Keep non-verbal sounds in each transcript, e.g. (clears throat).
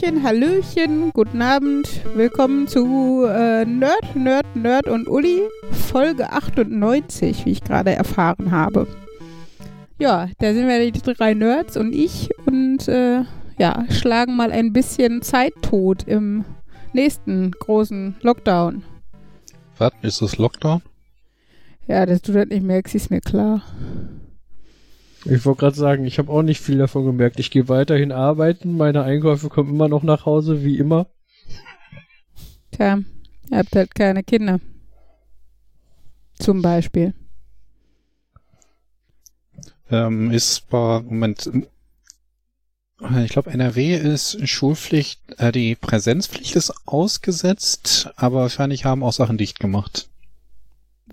Hallöchen, Hallöchen, guten Abend. Willkommen zu äh, Nerd, Nerd, Nerd und Uli, Folge 98, wie ich gerade erfahren habe. Ja, da sind wir die drei Nerds und ich und äh, ja, schlagen mal ein bisschen Zeit tot im nächsten großen Lockdown. Was? Ist das Lockdown? Ja, dass du das nicht merkst, ist mir klar. Ich wollte gerade sagen, ich habe auch nicht viel davon gemerkt. Ich gehe weiterhin arbeiten, meine Einkäufe kommen immer noch nach Hause, wie immer. Tja, ihr habt halt keine Kinder. Zum Beispiel. Ähm, ist bei, Moment, ich glaube, NRW ist Schulpflicht, äh, die Präsenzpflicht ist ausgesetzt, aber wahrscheinlich haben auch Sachen dicht gemacht.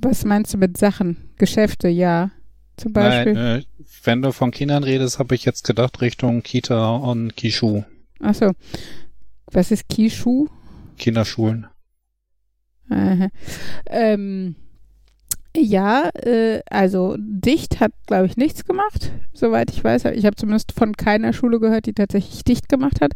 Was meinst du mit Sachen? Geschäfte, ja. Zum Beispiel. Nein, äh, wenn du von Kindern redest, habe ich jetzt gedacht Richtung Kita und Kishu. Achso. Was ist Kishu? Kinderschulen. Aha. Ähm, ja, äh, also dicht hat, glaube ich, nichts gemacht, soweit ich weiß. Ich habe zumindest von keiner Schule gehört, die tatsächlich dicht gemacht hat.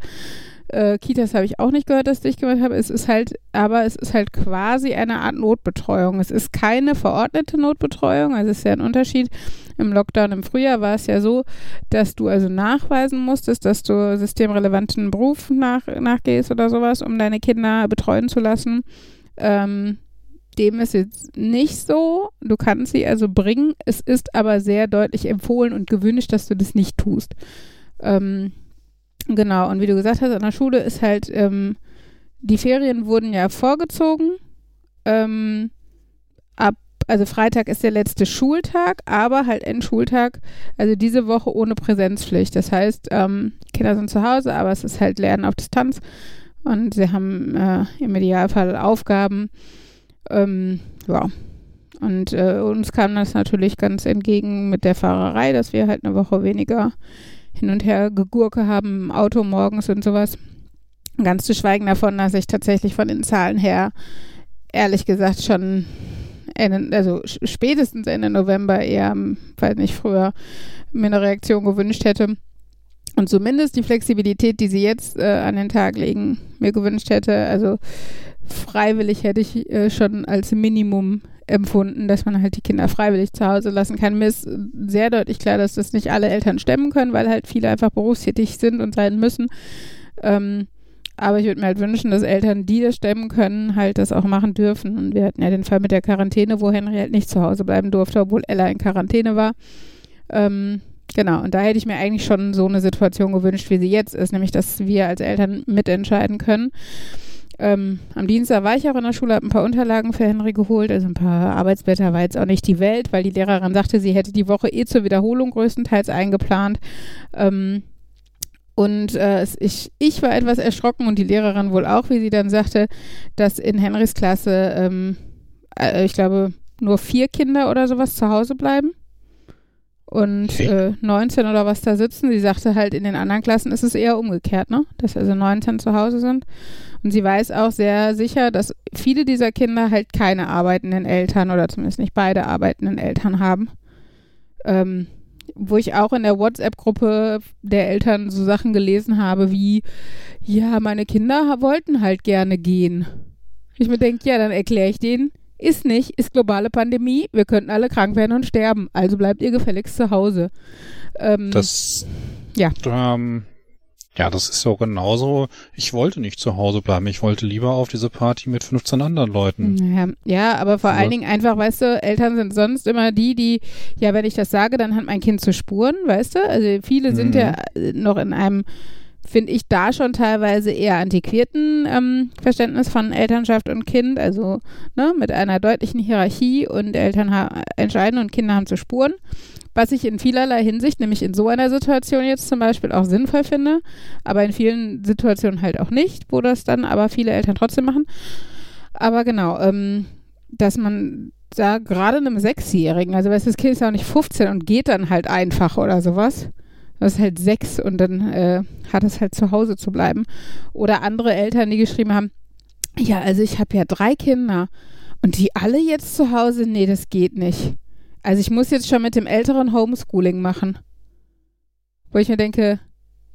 Äh, Kitas habe ich auch nicht gehört, dass dicht gemacht habe. Es ist halt, aber es ist halt quasi eine Art Notbetreuung. Es ist keine verordnete Notbetreuung, also es ist ja ein Unterschied. Im Lockdown im Frühjahr war es ja so, dass du also nachweisen musstest, dass du systemrelevanten Beruf nach, nachgehst oder sowas, um deine Kinder betreuen zu lassen. Ähm, dem ist jetzt nicht so. Du kannst sie also bringen. Es ist aber sehr deutlich empfohlen und gewünscht, dass du das nicht tust. Ähm, genau, und wie du gesagt hast, an der Schule ist halt, ähm, die Ferien wurden ja vorgezogen. Ähm, ab, also Freitag ist der letzte Schultag, aber halt Endschultag, also diese Woche ohne Präsenzpflicht. Das heißt, ähm, Kinder sind zu Hause, aber es ist halt Lernen auf Distanz und sie haben äh, im Idealfall Aufgaben ähm, ja. Und äh, uns kam das natürlich ganz entgegen mit der Fahrerei, dass wir halt eine Woche weniger hin und her gegurke haben im Auto morgens und sowas. Ganz zu schweigen davon, dass ich tatsächlich von den Zahlen her, ehrlich gesagt, schon Ende, also spätestens Ende November eher, weiß nicht, früher mir eine Reaktion gewünscht hätte. Und zumindest die Flexibilität, die sie jetzt äh, an den Tag legen, mir gewünscht hätte. Also freiwillig hätte ich äh, schon als Minimum empfunden, dass man halt die Kinder freiwillig zu Hause lassen kann. Mir ist sehr deutlich klar, dass das nicht alle Eltern stemmen können, weil halt viele einfach berufstätig sind und sein müssen. Ähm, aber ich würde mir halt wünschen, dass Eltern, die das stemmen können, halt das auch machen dürfen. Und wir hatten ja den Fall mit der Quarantäne, wo Henry halt nicht zu Hause bleiben durfte, obwohl Ella in Quarantäne war. Ähm, genau, und da hätte ich mir eigentlich schon so eine Situation gewünscht, wie sie jetzt ist, nämlich dass wir als Eltern mitentscheiden können. Ähm, am Dienstag war ich auch in der Schule, habe ein paar Unterlagen für Henry geholt, also ein paar Arbeitsblätter war jetzt auch nicht die Welt, weil die Lehrerin sagte, sie hätte die Woche eh zur Wiederholung größtenteils eingeplant. Ähm, und äh, ich, ich war etwas erschrocken und die Lehrerin wohl auch, wie sie dann sagte, dass in Henrys Klasse, ähm, äh, ich glaube, nur vier Kinder oder sowas zu Hause bleiben und äh, 19 oder was da sitzen. Sie sagte halt, in den anderen Klassen ist es eher umgekehrt, ne? Dass also 19 zu Hause sind. Und sie weiß auch sehr sicher, dass viele dieser Kinder halt keine arbeitenden Eltern oder zumindest nicht beide arbeitenden Eltern haben. Ähm, wo ich auch in der WhatsApp-Gruppe der Eltern so Sachen gelesen habe wie, ja, meine Kinder wollten halt gerne gehen. Ich mir denke, ja, dann erkläre ich denen, ist nicht, ist globale Pandemie, wir könnten alle krank werden und sterben, also bleibt ihr gefälligst zu Hause. Ähm, das, ja. Ähm, ja, das ist so genauso. Ich wollte nicht zu Hause bleiben. Ich wollte lieber auf diese Party mit 15 anderen Leuten. Ja, ja aber vor allen Dingen einfach, weißt du, Eltern sind sonst immer die, die, ja, wenn ich das sage, dann hat mein Kind zu spuren, weißt du? Also viele sind mhm. ja noch in einem finde ich da schon teilweise eher antiquierten ähm, Verständnis von Elternschaft und Kind, also ne, mit einer deutlichen Hierarchie und Eltern entscheiden und Kinder haben zu spuren was ich in vielerlei Hinsicht, nämlich in so einer Situation jetzt zum Beispiel auch sinnvoll finde, aber in vielen Situationen halt auch nicht, wo das dann aber viele Eltern trotzdem machen. Aber genau, ähm, dass man da gerade einem Sechsjährigen, also weißt du, das Kind ist ja auch nicht 15 und geht dann halt einfach oder sowas. Das ist halt sechs und dann äh, hat es halt zu Hause zu bleiben. Oder andere Eltern, die geschrieben haben, ja, also ich habe ja drei Kinder und die alle jetzt zu Hause, nee, das geht nicht. Also ich muss jetzt schon mit dem älteren Homeschooling machen. Wo ich mir denke,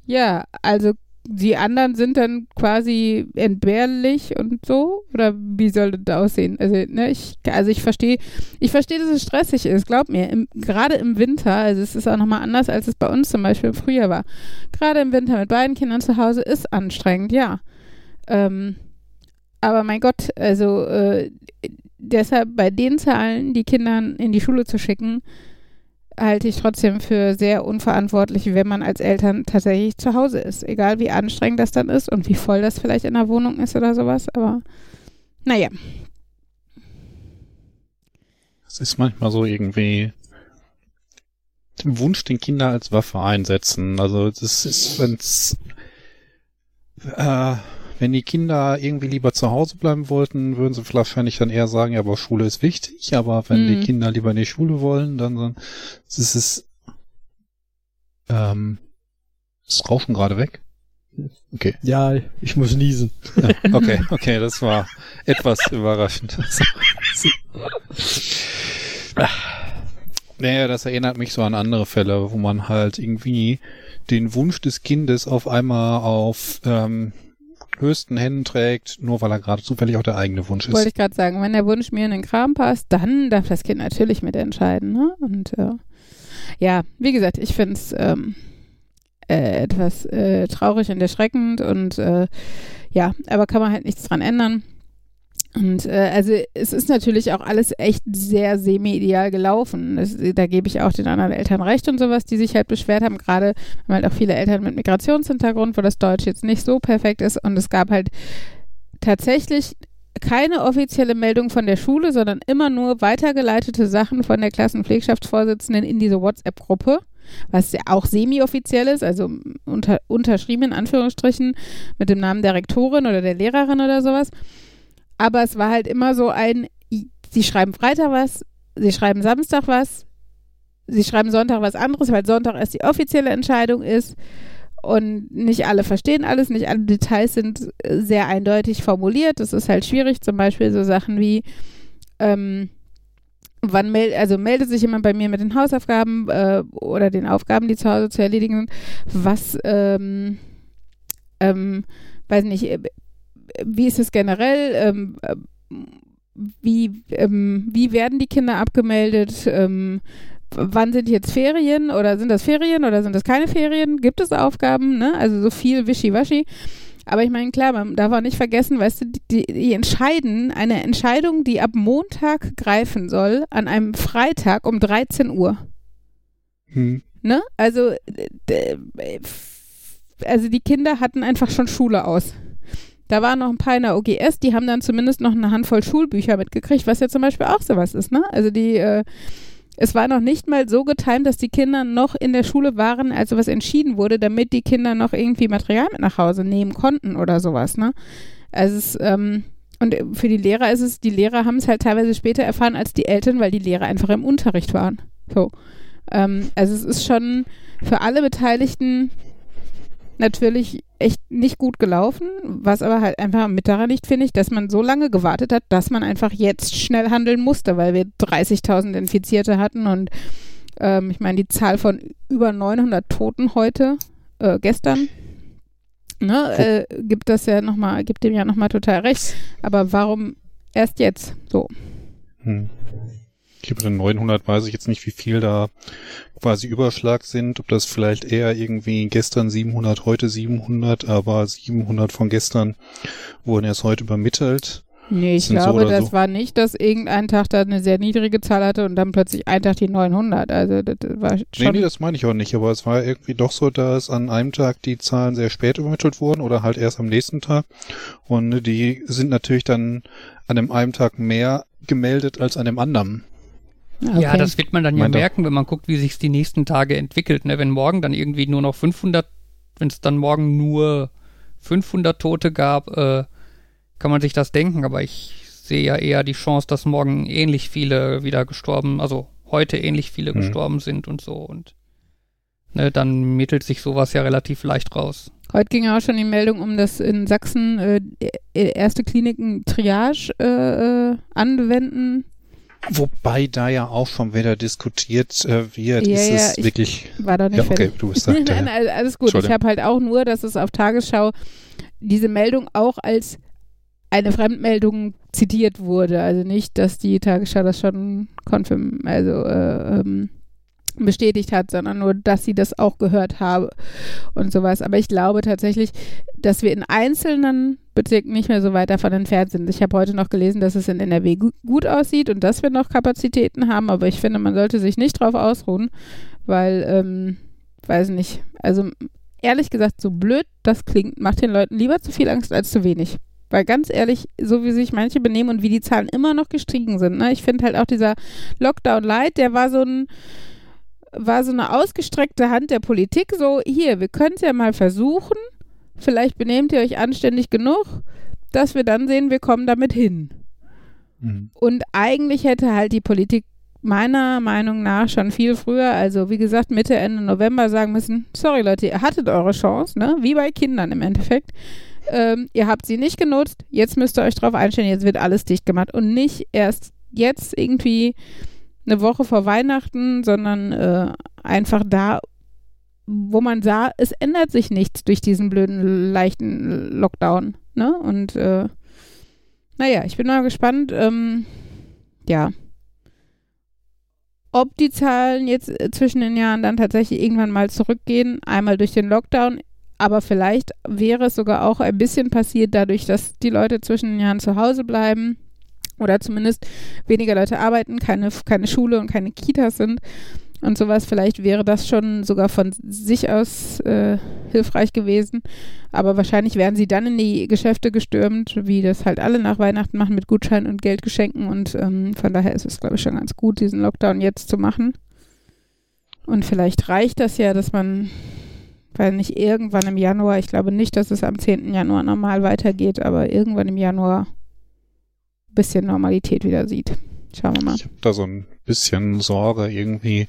ja, also die anderen sind dann quasi entbehrlich und so? Oder wie soll das aussehen? Also, ne, ich, also ich verstehe, ich verstehe, dass es stressig ist, glaub mir. Im, gerade im Winter, also es ist auch nochmal anders, als es bei uns zum Beispiel im Frühjahr war. Gerade im Winter mit beiden Kindern zu Hause ist anstrengend, ja. Ähm, aber mein Gott, also äh, deshalb bei den Zahlen die Kinder in die Schule zu schicken, halte ich trotzdem für sehr unverantwortlich, wenn man als Eltern tatsächlich zu Hause ist. Egal wie anstrengend das dann ist und wie voll das vielleicht in der Wohnung ist oder sowas. Aber naja. Es ist manchmal so irgendwie den Wunsch, den Kinder als Waffe einsetzen. Also das ist, wenn's äh, wenn die Kinder irgendwie lieber zu Hause bleiben wollten, würden sie wahrscheinlich dann eher sagen, ja, aber Schule ist wichtig, aber wenn mhm. die Kinder lieber in die Schule wollen, dann, dann ist es ähm, ist Rauschen gerade weg? Okay. Ja, ich muss niesen. Ja, okay, okay, das war etwas überraschend. (laughs) naja, das erinnert mich so an andere Fälle, wo man halt irgendwie den Wunsch des Kindes auf einmal auf ähm, höchsten Händen trägt, nur weil er gerade zufällig auch der eigene Wunsch ist. Wollte ich gerade sagen, wenn der Wunsch mir in den Kram passt, dann darf das Kind natürlich mitentscheiden. Ne? Und äh, ja, wie gesagt, ich finde es ähm, äh, etwas äh, traurig und erschreckend und äh, ja, aber kann man halt nichts dran ändern. Und äh, also es ist natürlich auch alles echt sehr semi-ideal gelaufen. Das, da gebe ich auch den anderen Eltern recht und sowas, die sich halt beschwert haben. Gerade haben halt auch viele Eltern mit Migrationshintergrund, wo das Deutsch jetzt nicht so perfekt ist. Und es gab halt tatsächlich keine offizielle Meldung von der Schule, sondern immer nur weitergeleitete Sachen von der Klassenpflegschaftsvorsitzenden in diese WhatsApp-Gruppe, was ja auch semi-offiziell ist, also unter, unterschrieben in Anführungsstrichen mit dem Namen der Rektorin oder der Lehrerin oder sowas. Aber es war halt immer so ein, sie schreiben Freitag was, sie schreiben Samstag was, sie schreiben Sonntag was anderes, weil Sonntag erst die offizielle Entscheidung ist. Und nicht alle verstehen alles, nicht alle Details sind äh, sehr eindeutig formuliert. Das ist halt schwierig. Zum Beispiel so Sachen wie, ähm, wann meld, also meldet sich jemand bei mir mit den Hausaufgaben äh, oder den Aufgaben, die zu Hause zu erledigen sind, was, ähm, ähm, weiß nicht, wie ist es generell? Ähm, äh, wie, ähm, wie werden die Kinder abgemeldet? Ähm, wann sind jetzt Ferien oder sind das Ferien oder sind das keine Ferien? Gibt es Aufgaben? Ne? Also so viel Wischiwaschi. Aber ich meine, klar, man darf auch nicht vergessen, weißt du, die, die entscheiden eine Entscheidung, die ab Montag greifen soll, an einem Freitag um 13 Uhr. Hm. Ne? Also, also die Kinder hatten einfach schon Schule aus. Da waren noch ein paar in der OGS, die haben dann zumindest noch eine Handvoll Schulbücher mitgekriegt, was ja zum Beispiel auch sowas ist, ne? Also die, äh, es war noch nicht mal so getimt, dass die Kinder noch in der Schule waren, als sowas entschieden wurde, damit die Kinder noch irgendwie Material mit nach Hause nehmen konnten oder sowas, ne? Also es, ähm, und für die Lehrer ist es, die Lehrer haben es halt teilweise später erfahren als die Eltern, weil die Lehrer einfach im Unterricht waren. So. Ähm, also es ist schon für alle Beteiligten natürlich echt nicht gut gelaufen, was aber halt einfach mit daran liegt, finde ich, dass man so lange gewartet hat, dass man einfach jetzt schnell handeln musste, weil wir 30.000 Infizierte hatten und ähm, ich meine, die Zahl von über 900 Toten heute, äh, gestern, ne, äh, gibt das ja nochmal, gibt dem ja nochmal total recht. Aber warum erst jetzt? So. Hm. Ich über den 900 weiß ich jetzt nicht, wie viel da quasi Überschlag sind, ob das vielleicht eher irgendwie gestern 700, heute 700, aber 700 von gestern wurden erst heute übermittelt. Nee, ich glaube, so das so. war nicht, dass irgendein Tag da eine sehr niedrige Zahl hatte und dann plötzlich ein Tag die 900. Also das war schon Nee, nee, das meine ich auch nicht, aber es war irgendwie doch so, dass an einem Tag die Zahlen sehr spät übermittelt wurden oder halt erst am nächsten Tag und die sind natürlich dann an dem einen Tag mehr gemeldet als an dem anderen. Okay. Ja, das wird man dann ja Meint merken, wenn man guckt, wie sich es die nächsten Tage entwickelt. Ne? Wenn morgen dann irgendwie nur noch 500, wenn es dann morgen nur 500 Tote gab, äh, kann man sich das denken. Aber ich sehe ja eher die Chance, dass morgen ähnlich viele wieder gestorben, also heute ähnlich viele mhm. gestorben sind und so. Und ne, dann mittelt sich sowas ja relativ leicht raus. Heute ging auch schon die Meldung um, dass in Sachsen äh, erste Kliniken Triage äh, äh anwenden Wobei da ja auch schon wieder diskutiert äh, wird, ja, ist ja, es wirklich. War da nicht ja, okay, du bist da, (laughs) Nein, alles gut. Ich habe halt auch nur, dass es auf Tagesschau diese Meldung auch als eine Fremdmeldung zitiert wurde. Also nicht, dass die Tagesschau das schon konfirm, also äh, ähm, bestätigt hat, sondern nur, dass sie das auch gehört habe und sowas. Aber ich glaube tatsächlich, dass wir in einzelnen Bezirken nicht mehr so weit davon entfernt sind. Ich habe heute noch gelesen, dass es in NRW gut aussieht und dass wir noch Kapazitäten haben, aber ich finde, man sollte sich nicht drauf ausruhen, weil, ähm, weiß nicht, also ehrlich gesagt, so blöd das klingt, macht den Leuten lieber zu viel Angst als zu wenig. Weil ganz ehrlich, so wie sich manche benehmen und wie die Zahlen immer noch gestiegen sind, ne? ich finde halt auch dieser Lockdown Light, der war so ein, war so eine ausgestreckte Hand der Politik, so hier, wir können es ja mal versuchen, vielleicht benehmt ihr euch anständig genug, dass wir dann sehen, wir kommen damit hin. Mhm. Und eigentlich hätte halt die Politik meiner Meinung nach schon viel früher, also wie gesagt Mitte, Ende November sagen müssen, sorry Leute, ihr hattet eure Chance, ne? wie bei Kindern im Endeffekt. Ähm, ihr habt sie nicht genutzt, jetzt müsst ihr euch drauf einstellen, jetzt wird alles dicht gemacht und nicht erst jetzt irgendwie eine Woche vor Weihnachten, sondern äh, einfach da, wo man sah, es ändert sich nichts durch diesen blöden, leichten Lockdown. Ne? Und äh, naja, ich bin mal gespannt, ähm, ja, ob die Zahlen jetzt äh, zwischen den Jahren dann tatsächlich irgendwann mal zurückgehen, einmal durch den Lockdown, aber vielleicht wäre es sogar auch ein bisschen passiert dadurch, dass die Leute zwischen den Jahren zu Hause bleiben oder zumindest weniger Leute arbeiten, keine, keine Schule und keine Kitas sind und sowas. Vielleicht wäre das schon sogar von sich aus äh, hilfreich gewesen. Aber wahrscheinlich wären sie dann in die Geschäfte gestürmt, wie das halt alle nach Weihnachten machen mit Gutscheinen und Geldgeschenken. Und ähm, von daher ist es, glaube ich, schon ganz gut, diesen Lockdown jetzt zu machen. Und vielleicht reicht das ja, dass man, weil nicht irgendwann im Januar, ich glaube nicht, dass es am 10. Januar normal weitergeht, aber irgendwann im Januar bisschen Normalität wieder sieht. Schauen wir mal. Ich habe da so ein bisschen Sorge irgendwie.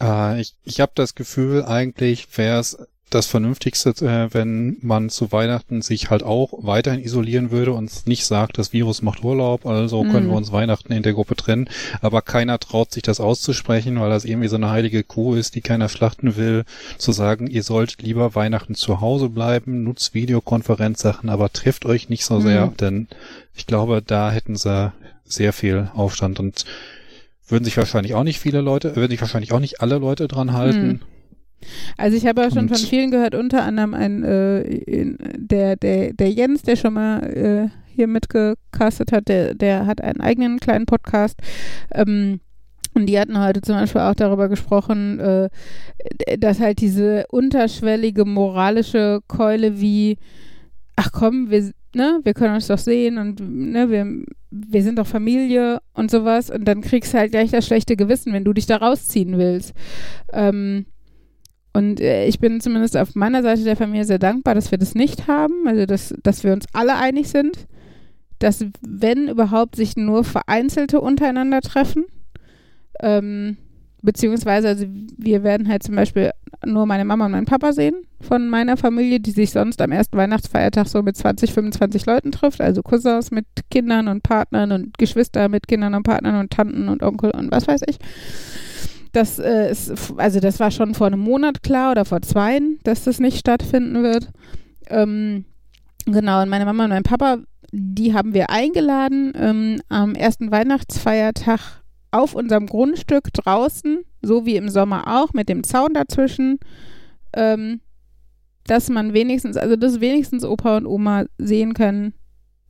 Äh, ich ich habe das Gefühl, eigentlich wäre es das Vernünftigste, äh, wenn man zu Weihnachten sich halt auch weiterhin isolieren würde und nicht sagt, das Virus macht Urlaub, also können mhm. wir uns Weihnachten in der Gruppe trennen. Aber keiner traut sich das auszusprechen, weil das irgendwie so eine heilige Kuh ist, die keiner schlachten will, zu sagen, ihr sollt lieber Weihnachten zu Hause bleiben, nutzt Videokonferenzsachen, aber trifft euch nicht so sehr, mhm. denn ich glaube, da hätten sie sehr viel Aufstand und würden sich wahrscheinlich auch nicht viele Leute, würden sich wahrscheinlich auch nicht alle Leute dran halten. Mhm. Also ich habe ja schon von vielen gehört, unter anderem ein äh, der, der, der Jens, der schon mal äh, hier mitgecastet hat, der, der hat einen eigenen kleinen Podcast. Ähm, und die hatten heute zum Beispiel auch darüber gesprochen, äh, dass halt diese unterschwellige moralische Keule wie, ach komm, wir, ne, wir können uns doch sehen und ne, wir, wir sind doch Familie und sowas. Und dann kriegst du halt gleich das schlechte Gewissen, wenn du dich da rausziehen willst. Ähm, und äh, ich bin zumindest auf meiner Seite der Familie sehr dankbar, dass wir das nicht haben, also dass, dass wir uns alle einig sind, dass wenn überhaupt sich nur Vereinzelte untereinander treffen, ähm, beziehungsweise also wir werden halt zum Beispiel nur meine Mama und meinen Papa sehen von meiner Familie, die sich sonst am ersten Weihnachtsfeiertag so mit 20, 25 Leuten trifft, also Cousins mit Kindern und Partnern und Geschwister mit Kindern und Partnern und Tanten und Onkel und was weiß ich. Das äh, ist, also das war schon vor einem Monat klar oder vor zwei, dass das nicht stattfinden wird. Ähm, genau, und meine Mama und mein Papa, die haben wir eingeladen ähm, am ersten Weihnachtsfeiertag auf unserem Grundstück draußen, so wie im Sommer auch, mit dem Zaun dazwischen, ähm, dass man wenigstens, also dass wenigstens Opa und Oma sehen können,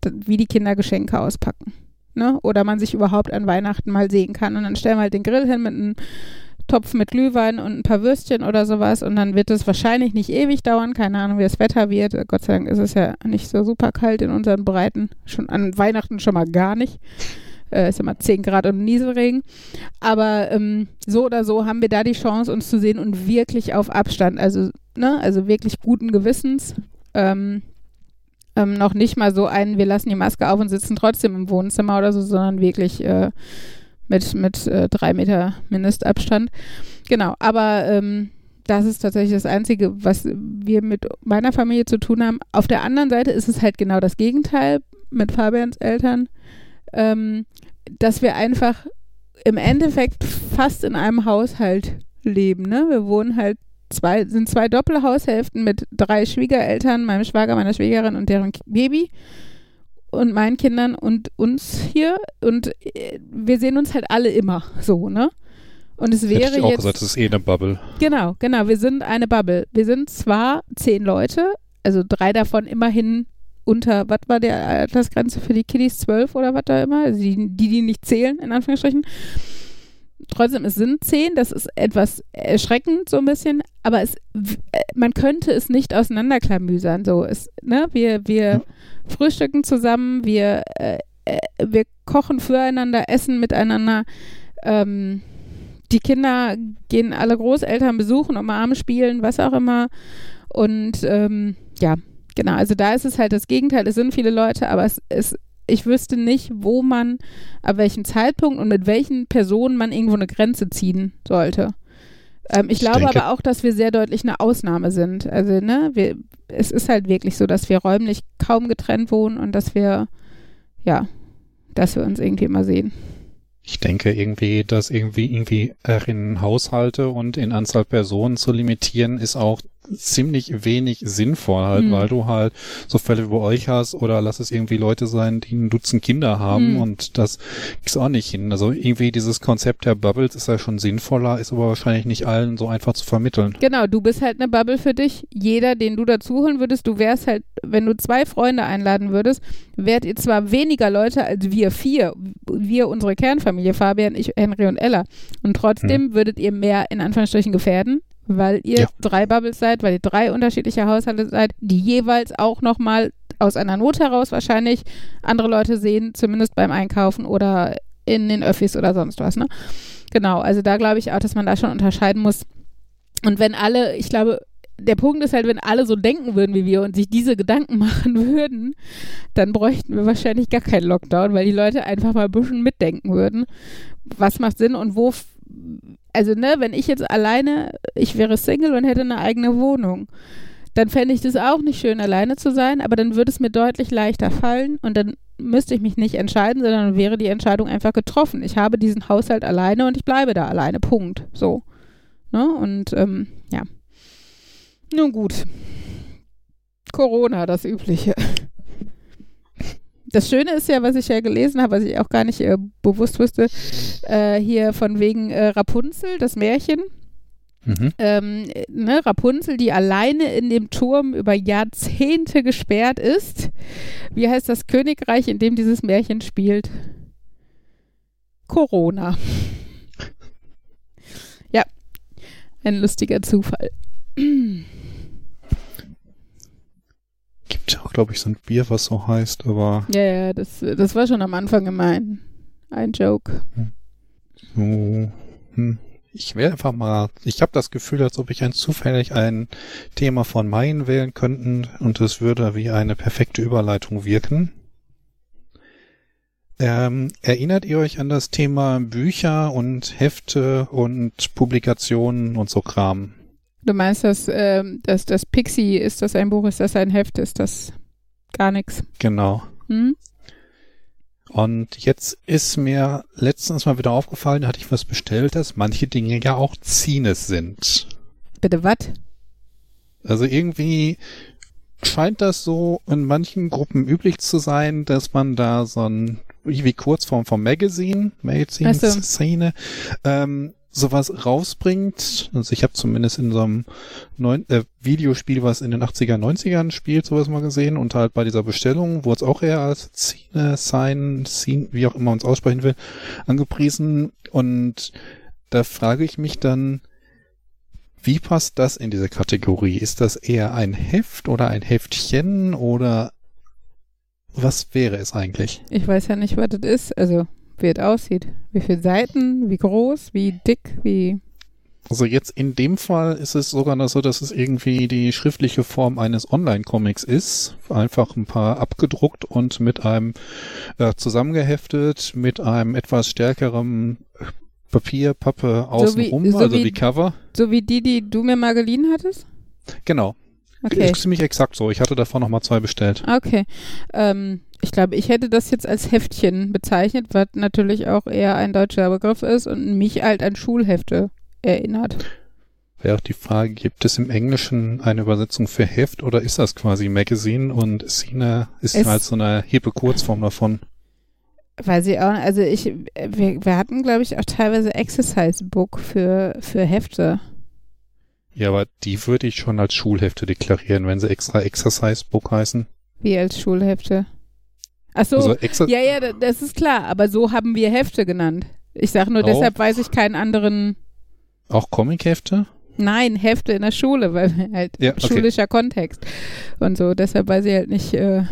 wie die Kinder Geschenke auspacken ne? Oder man sich überhaupt an Weihnachten mal sehen kann. Und dann stellen wir halt den Grill hin mit einem Topf mit Glühwein und ein paar Würstchen oder sowas und dann wird es wahrscheinlich nicht ewig dauern, keine Ahnung, wie das Wetter wird. Gott sei Dank ist es ja nicht so super kalt in unseren Breiten, schon an Weihnachten schon mal gar nicht. Äh, ist immer 10 Grad und Nieselregen. Aber ähm, so oder so haben wir da die Chance, uns zu sehen und wirklich auf Abstand, also, ne, also wirklich guten Gewissens. Ähm, ähm, noch nicht mal so einen, wir lassen die Maske auf und sitzen trotzdem im Wohnzimmer oder so, sondern wirklich äh, mit, mit äh, drei Meter Mindestabstand. Genau, aber ähm, das ist tatsächlich das Einzige, was wir mit meiner Familie zu tun haben. Auf der anderen Seite ist es halt genau das Gegenteil mit Fabians Eltern. ähm, dass wir einfach im Endeffekt fast in einem Haushalt leben. Ne? Wir wohnen halt zwei, sind zwei Doppelhaushälften mit drei Schwiegereltern, meinem Schwager, meiner Schwägerin und deren Baby und meinen Kindern und uns hier. Und äh, wir sehen uns halt alle immer so, ne? Und es wäre Hätte ich auch jetzt. gesagt, das ist eh eine Bubble. Genau, genau. Wir sind eine Bubble. Wir sind zwar zehn Leute, also drei davon immerhin unter, was war der Altersgrenze für die Kiddies? Zwölf oder was da immer? Also die, die, die nicht zählen, in Anführungsstrichen. Trotzdem, es sind zehn, das ist etwas erschreckend so ein bisschen, aber es, äh, man könnte es nicht auseinanderklamüsern. So, es, ne, wir, wir Ja. frühstücken zusammen, wir, äh, äh, wir kochen füreinander, essen miteinander. Ähm, die Kinder gehen alle Großeltern besuchen, umarmen, spielen, was auch immer. Und ähm, ja, genau. Also da ist es halt das Gegenteil. Es sind viele Leute, aber es, es, ich wüsste nicht, wo man, ab welchem Zeitpunkt und mit welchen Personen man irgendwo eine Grenze ziehen sollte. Ähm, ich, Ich glaube denke- aber auch, dass wir sehr deutlich eine Ausnahme sind. Also, ne, wir, es ist halt wirklich so, dass wir räumlich kaum getrennt wohnen und dass wir, ja, dass wir uns irgendwie immer sehen. Ich denke irgendwie, dass irgendwie irgendwie in Haushalte und in Anzahl Personen zu limitieren, ist auch ziemlich wenig sinnvoll halt, Hm. weil du halt so Fälle wie bei euch hast oder lass es irgendwie Leute sein, die ein Dutzend Kinder haben Hm. und das ist auch nicht hin. Also irgendwie dieses Konzept der Bubbles ist ja schon sinnvoller, ist aber wahrscheinlich nicht allen so einfach zu vermitteln. Genau, du bist halt eine Bubble für dich. Jeder, den du dazuholen würdest, du wärst halt, wenn du zwei Freunde einladen würdest, wärt ihr zwar weniger Leute als wir vier, wir, unsere Kernfamilie, Fabian, ich, Henry und Ella. Und trotzdem würdet ihr mehr in Anführungsstrichen gefährden, weil ihr Ja. drei Bubbles seid, weil ihr drei unterschiedliche Haushalte seid, die jeweils auch nochmal aus einer Not heraus wahrscheinlich andere Leute sehen, zumindest beim Einkaufen oder in den Öffis oder sonst was, ne? Genau, also da glaube ich auch, dass man da schon unterscheiden muss. Und wenn alle, ich glaube, der Punkt ist halt, wenn alle so denken würden wie wir und sich diese Gedanken (laughs) machen würden, dann bräuchten wir wahrscheinlich gar keinen Lockdown, weil die Leute einfach mal ein bisschen mitdenken würden. Was macht Sinn und wo, also ne, wenn ich jetzt alleine, ich wäre Single und hätte eine eigene Wohnung, dann fände ich das auch nicht schön, alleine zu sein, aber dann würde es mir deutlich leichter fallen und dann müsste ich mich nicht entscheiden, sondern wäre die Entscheidung einfach getroffen. Ich habe diesen Haushalt alleine und ich bleibe da alleine. Punkt. So. Ne? Und ähm, ja. Nun gut. Corona, das Übliche. Das Schöne ist ja, was ich ja gelesen habe, was ich auch gar nicht äh, bewusst wusste, äh, hier von wegen äh, Rapunzel, das Märchen. Mhm. Ähm, äh, ne, Rapunzel, die alleine in dem Turm über Jahrzehnte gesperrt ist. Wie heißt das Königreich, in dem dieses Märchen spielt? Corona. (laughs) ja, ein lustiger Zufall. (clears throat) Gibt ja auch, glaube ich, so ein Bier, was so heißt, aber Ja, ja, das, das war schon am Anfang gemein. Ein Joke. so, hm. Ich wäre einfach mal, ich habe das Gefühl, als ob ich ein zufällig ein Thema von Main wählen könnten und es würde wie eine perfekte Überleitung wirken. Ähm, erinnert ihr euch an das Thema Bücher und Hefte und Publikationen und so Kram? Du meinst, dass, ähm, dass das Pixie, ist das ein Buch, ist das ein Heft, ist das gar nichts? Genau. Hm? Und jetzt ist mir letztens mal wieder aufgefallen, da hatte ich was bestellt, dass manche Dinge ja auch Zines sind. Bitte was? Also irgendwie scheint das so in manchen Gruppen üblich zu sein, dass man da so ein, wie Kurzform vom Magazine, Ach so. Magazine-Szene, ähm, sowas rausbringt. Also ich habe zumindest in so einem neun, äh, Videospiel, was in den 80er, 90ern spielt, sowas mal gesehen und halt bei dieser Bestellung wurde es auch eher als Szene, Sign, Scene, wie auch immer man es aussprechen will, angepriesen und da frage ich mich dann, wie passt das in diese Kategorie? Ist das eher ein Heft oder ein Heftchen oder was wäre es eigentlich? Ich weiß ja nicht, was das ist. Also, wie es aussieht. Wie viele Seiten, wie groß, wie dick, wie. Also jetzt in dem Fall ist es sogar noch so, dass es irgendwie die schriftliche Form eines Online-Comics ist. Einfach ein paar abgedruckt und mit einem äh, zusammengeheftet, mit einem etwas stärkerem Papier, Pappe außenrum, so also wie- wie Cover. So wie die, die du mir mal geliehen hattest? Genau. Okay. Ist ziemlich exakt so. Ich hatte davon noch mal zwei bestellt. Okay. Ähm, ich glaube, ich hätte das jetzt als Heftchen bezeichnet, was natürlich auch eher ein deutscher Begriff ist und mich halt an Schulhefte erinnert. Wäre auch die Frage, gibt es im Englischen eine Übersetzung für Heft oder ist das quasi Magazine und Sina ist Es- halt so eine hippe Kurzform davon? Weiß ich auch. Also ich, wir, wir hatten, glaube ich, auch teilweise Exercise Book für, für Hefte. Ja, aber die würde ich schon als Schulhefte deklarieren, wenn sie extra Exercise Book heißen. Wie als Schulhefte. Ach so, Also Exer ja, ja, da- das ist klar, aber so haben wir Hefte genannt. Ich sage nur, Auch? deshalb weiß ich keinen anderen, auch Comichefte? nein, Hefte in der Schule, weil halt Ja, okay. schulischer Kontext und so. Deshalb weiß ich halt nicht, äh,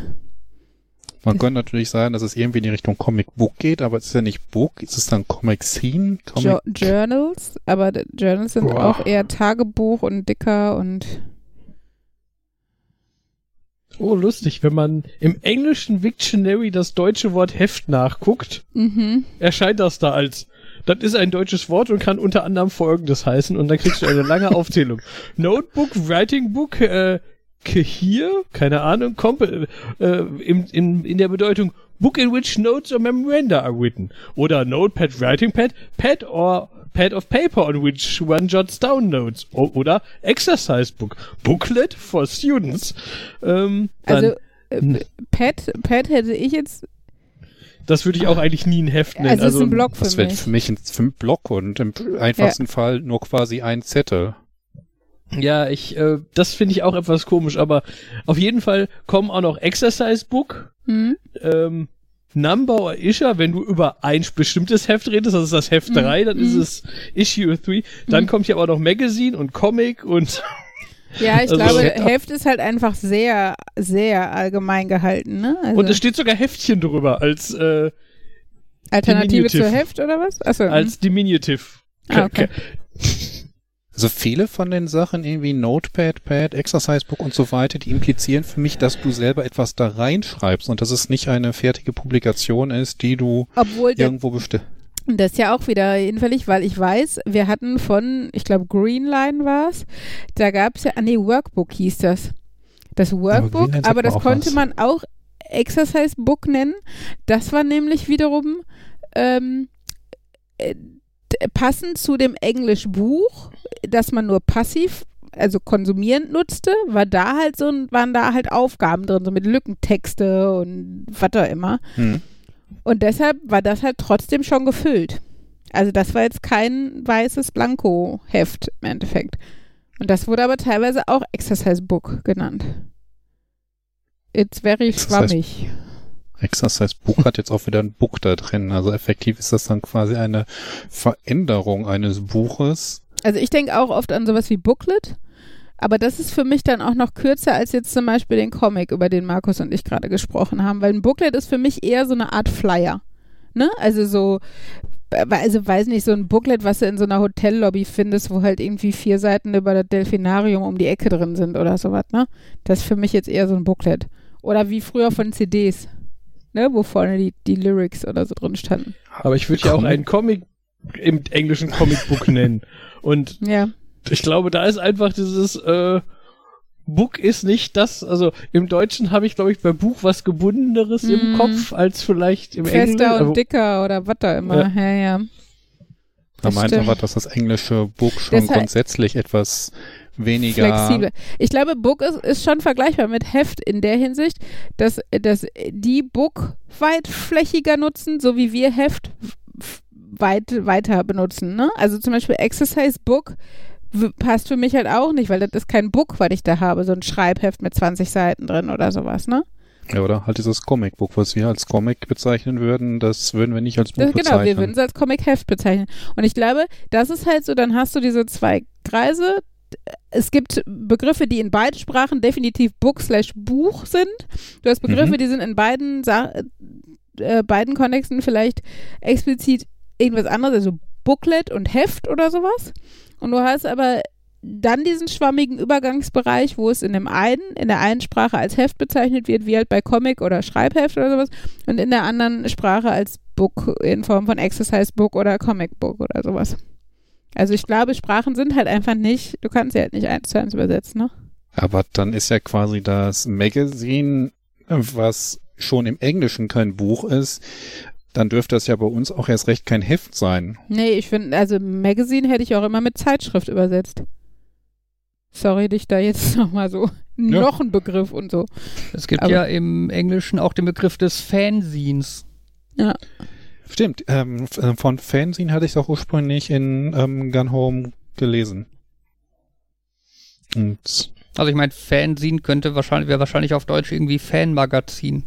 Man könnte natürlich sagen, dass es irgendwie in die Richtung Comic Book geht, aber es ist ja nicht Book, ist es dann Comic Scene? Comic jo Journals, aber Journals sind Boah. auch eher Tagebuch und dicker und Oh, lustig, wenn man im englischen Dictionary das deutsche Wort Heft nachguckt, mhm. erscheint das da als das ist ein deutsches Wort und kann unter anderem folgendes heißen und dann kriegst du eine lange (laughs) Aufzählung. Notebook, Writing Book, äh, hier, keine Ahnung, Comp äh, in, in, in der Bedeutung Book in which notes or memoranda are written. Oder Notepad, Writing Pad, Pad or Pad of paper on which one jots down notes. O oder Exercise Book, Booklet for students. Ähm, dann, Also äh, Pad, Pad hätte ich jetzt, das würde ich auch eigentlich nie ein Heft nennen. also es ist ein Blog für Das wäre für mich ein, für Block und im einfachsten Fall nur quasi ein Zettel. Ja, ich, äh, das finde ich auch etwas komisch, aber auf jeden Fall kommen auch noch Exercise Book, Hm? ähm, Number or Issue, wenn du über ein bestimmtes Heft redest, das ist das Heft 3, dann ist mhm. es Issue 3. Dann kommt hier aber noch Magazine und Comic und (laughs) Ja, ich Also- glaube, Heft ist halt einfach sehr, sehr allgemein gehalten, ne? Also und es steht sogar Heftchen drüber als äh, Alternative Diminutiv. zur Heft oder was? Achso. als Diminutive. Ah, okay. Also viele von den Sachen, irgendwie Notepad, Pad, Exercise Book und so weiter, die implizieren für mich, dass du selber etwas da reinschreibst und dass es nicht eine fertige Publikation ist, die du Obwohl irgendwo besti das ist ja auch wieder hinfällig, weil ich weiß, wir hatten von, ich glaube, Greenline war es, da gab es ja, ah nee, Workbook hieß das. Das Workbook, aber mir das konnte was. man auch Exercise Book nennen. Das war nämlich wiederum ähm, äh, passend zu dem Englischbuch, das man nur passiv, also konsumierend nutzte, war da halt so, waren da halt Aufgaben drin, so mit Lückentexte und was auch immer. Hm. Und deshalb war das halt trotzdem schon gefüllt. Also das war jetzt kein weißes Blanko-Heft im Endeffekt. Und das wurde aber teilweise auch Exercise Book genannt. It's very schwammig. Exercise Book hat jetzt auch wieder ein Book da drin. Also effektiv ist das dann quasi eine Veränderung eines Buches. Also ich denke auch oft an sowas wie Booklet, aber das ist für mich dann auch noch kürzer als jetzt zum Beispiel den Comic, über den Markus und ich gerade gesprochen haben, weil ein Booklet ist für mich eher so eine Art Flyer. Ne? Also so, äh, also weiß nicht, so ein Booklet, was du in so einer Hotellobby findest, wo halt irgendwie vier Seiten über das Delfinarium um die Ecke drin sind oder sowas, ne? Das ist für mich jetzt eher so ein Booklet. Oder wie früher von CDs, ne? Wo vorne die, die Lyrics oder so drin standen. Aber ich würde ja auch Comic? einen Comic im englischen Comicbook (laughs) nennen. Und Ja. ich glaube, da ist einfach dieses äh, Book ist nicht das, also im Deutschen habe ich, glaube ich, bei Buch was Gebundeneres im Mhm. Kopf als vielleicht im Fester Englischen. und Also, dicker oder was da immer. Ja, ja. Da Das meint aber, dass das englische Book schon Deshalb- grundsätzlich etwas weniger flexibel. Ich glaube, Book ist, ist schon vergleichbar mit Heft in der Hinsicht, dass, dass die Book weitflächiger nutzen, so wie wir Heft weit weiter benutzen. Ne? Also zum Beispiel Exercise Book passt für mich halt auch nicht, weil das ist kein Book, was ich da habe, so ein Schreibheft mit 20 Seiten drin oder sowas, ne? Ja, oder halt dieses Comicbook, was wir als Comic bezeichnen würden, das würden wir nicht als Buch Das, genau, wir bezeichnen. würden es als Comic-Heft bezeichnen. Und ich glaube, das ist halt so, dann hast du diese zwei Kreise. Es gibt Begriffe, die in beiden Sprachen definitiv Book slash Buch sind. Du hast Begriffe, Mhm. die sind in beiden, Sa äh, beiden Kontexten vielleicht explizit irgendwas anderes, also Booklet und Heft oder sowas. Und du hast aber dann diesen schwammigen Übergangsbereich, wo es in dem einen, in der einen Sprache als Heft bezeichnet wird, wie halt bei Comic oder Schreibheft oder sowas, und in der anderen Sprache als Book in Form von Exercise Book oder Comic Book oder sowas. Also ich glaube, Sprachen sind halt einfach nicht, du kannst sie halt nicht eins zu eins übersetzen, ne? Aber dann ist ja quasi das Magazine, was schon im Englischen kein Buch ist, dann dürfte das ja bei uns auch erst recht kein Heft sein. Nee, ich finde, also Magazine hätte ich auch immer mit Zeitschrift übersetzt. Sorry, dich da jetzt (laughs) nochmal so. Ja. Noch ein Begriff und so. Es gibt Aber- ja im Englischen auch den Begriff des Fanzines. Stimmt, ähm, äh, von Fanzine hatte ich es auch ursprünglich in ähm, Gun Home gelesen. Und Also ich meine, Fanzine könnte wahrscheinlich, wäre wahrscheinlich auf Deutsch irgendwie Fanmagazin.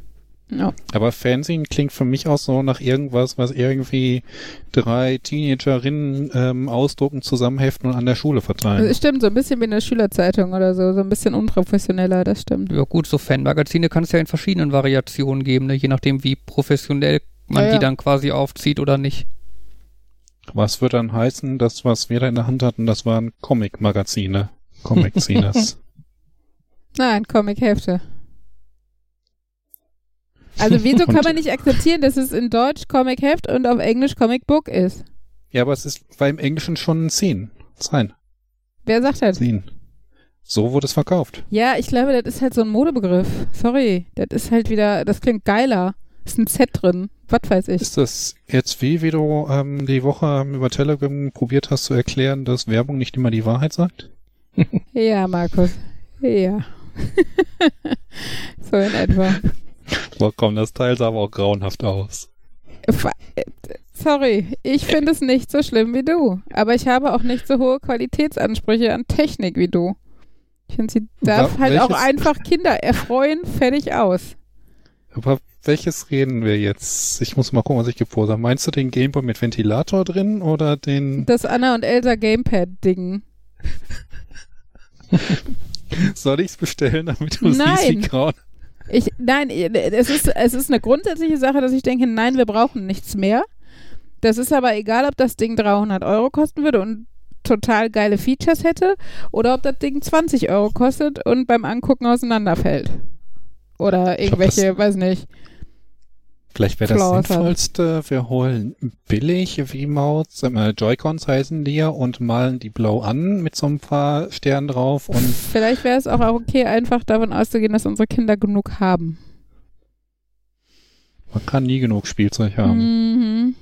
Ja. aber Fanzine klingt für mich auch so nach irgendwas, was irgendwie drei Teenagerinnen ähm, ausdrucken, zusammenheften und an der Schule verteilen. Das stimmt, so ein bisschen wie eine Schülerzeitung oder so, so ein bisschen unprofessioneller, das stimmt. Ja gut, so Fanmagazine kann es ja in verschiedenen Variationen geben, ne? je nachdem wie professionell man Ja, ja. die dann quasi aufzieht oder nicht. Was wird dann heißen, das, was wir da in der Hand hatten, das waren Comic-Magazine. Comic-Zines. (laughs) Nein, Comic-Hefte. Also wieso (laughs) kann man nicht akzeptieren, dass es in Deutsch Comic-Heft und auf Englisch Comic-Book ist? ja, aber es ist, war im Englischen schon ein Zehn. Sein. Wer sagt das? Zehn. So wurde es verkauft. Ja, ich glaube, das ist halt so ein Modebegriff. Sorry, das ist halt wieder, das klingt geiler. Ist ein Z drin. Was weiß ich. Ist das jetzt wie, wie du ähm, die Woche ähm, über Telegram probiert hast zu erklären, dass Werbung nicht immer die Wahrheit sagt? (laughs) Ja, Markus. Ja. (laughs) so in etwa. So, komm, das Teil sah aber auch grauenhaft aus. Äh, Sorry, ich finde es nicht so schlimm wie du. Aber ich habe auch nicht so hohe Qualitätsansprüche an Technik wie du. Ich finde, sie darf Wa- halt auch einfach Kinder erfreuen, fertig aus. Aber welches reden wir jetzt? Ich muss mal gucken, was ich gepostet habe. Meinst du den Gameboy mit Ventilator drin oder den... Das Anna und Elsa Gamepad-Ding. (laughs) Soll ich's bestellen, damit du Nein. siehst, wie grauen... Ich, nein, es ist, es ist eine grundsätzliche Sache, dass ich denke, nein, wir brauchen nichts mehr. Das ist aber egal, ob das Ding 300 Euro kosten würde und total geile Features hätte oder ob das Ding 20 Euro kostet und beim Angucken auseinanderfällt. Oder glaub, irgendwelche, weiß nicht. Vielleicht wäre das Flaws hat. Sinnvollste, wir holen billig V-Mounts, äh, Joy-Cons heißen die ja, und malen die blau an mit so ein paar Sternen drauf und Vielleicht wäre es auch okay, einfach davon auszugehen, dass unsere Kinder genug haben. man kann nie genug Spielzeug haben. Mhm.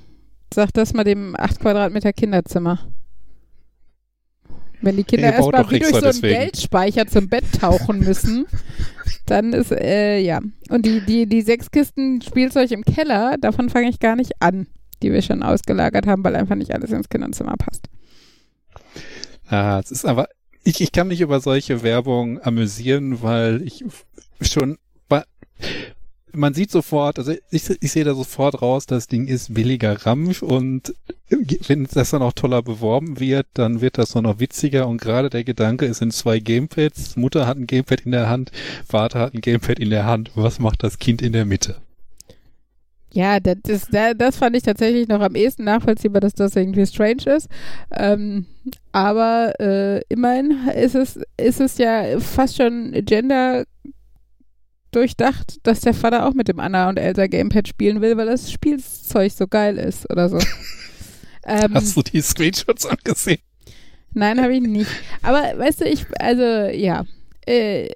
Sag das mal dem 8 Quadratmeter Kinderzimmer. Wenn die Kinder baut erstmal wie durch so einen deswegen. Geldspeicher zum Bett tauchen müssen, (laughs) dann ist, äh, ja. Und die, die, die sechs Kisten Spielzeug im Keller, davon fange ich gar nicht an, die wir schon ausgelagert haben, weil einfach nicht alles ins Kinderzimmer passt. Ah, es ist aber, ich, ich kann mich über solche Werbung amüsieren, weil ich schon, man sieht sofort, also ich, ich sehe da sofort raus, das Ding ist billiger Ramsch und wenn das dann auch toller beworben wird, dann wird das nur noch witziger und gerade der Gedanke ist in zwei Gamepads, Mutter hat ein Gamepad in der Hand, Vater hat ein Gamepad in der Hand, was macht das Kind in der Mitte? Ja, das, ist, da- das fand ich tatsächlich noch am ehesten nachvollziehbar, dass das irgendwie strange ist. Ähm, aber äh, immerhin ist es, ist es ja fast schon gender durchdacht, dass der Vater auch mit dem Anna und Elsa Gamepad spielen will, weil das Spielzeug so geil ist oder so. (laughs) ähm, Hast du die Screenshots angesehen? Nein, habe ich nicht. Aber weißt du, ich, also ja, äh,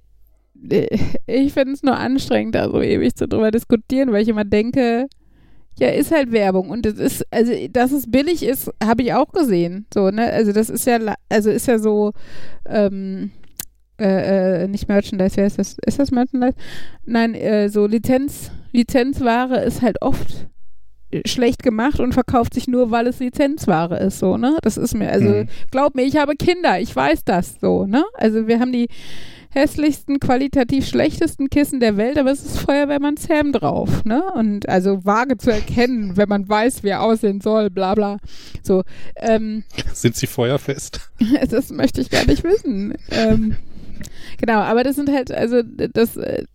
äh, ich finde es nur anstrengend, da so ewig zu drüber diskutieren, weil ich immer denke, ja, ist halt Werbung und das ist, also dass es billig ist, habe ich auch gesehen. So, ne? Also das ist ja, also ist ja so, ähm, äh, äh, nicht Merchandise, wer ist das? Ist das Merchandise? Nein, äh, so Lizenz, Lizenzware ist halt oft äh, schlecht gemacht und verkauft sich nur, weil es Lizenzware ist, so, ne? Das ist mir, also Mhm. glaub mir, ich habe Kinder, ich weiß das so, ne? Also wir haben die hässlichsten, qualitativ schlechtesten Kissen der Welt, aber es ist Feuerwehrmann Sam drauf, ne? Und also vage zu erkennen, wenn man weiß, wie er aussehen soll, bla bla. So, ähm, Sind sie feuerfest? (laughs) das möchte ich gar nicht wissen. ähm, genau, aber das sind halt, also das, äh,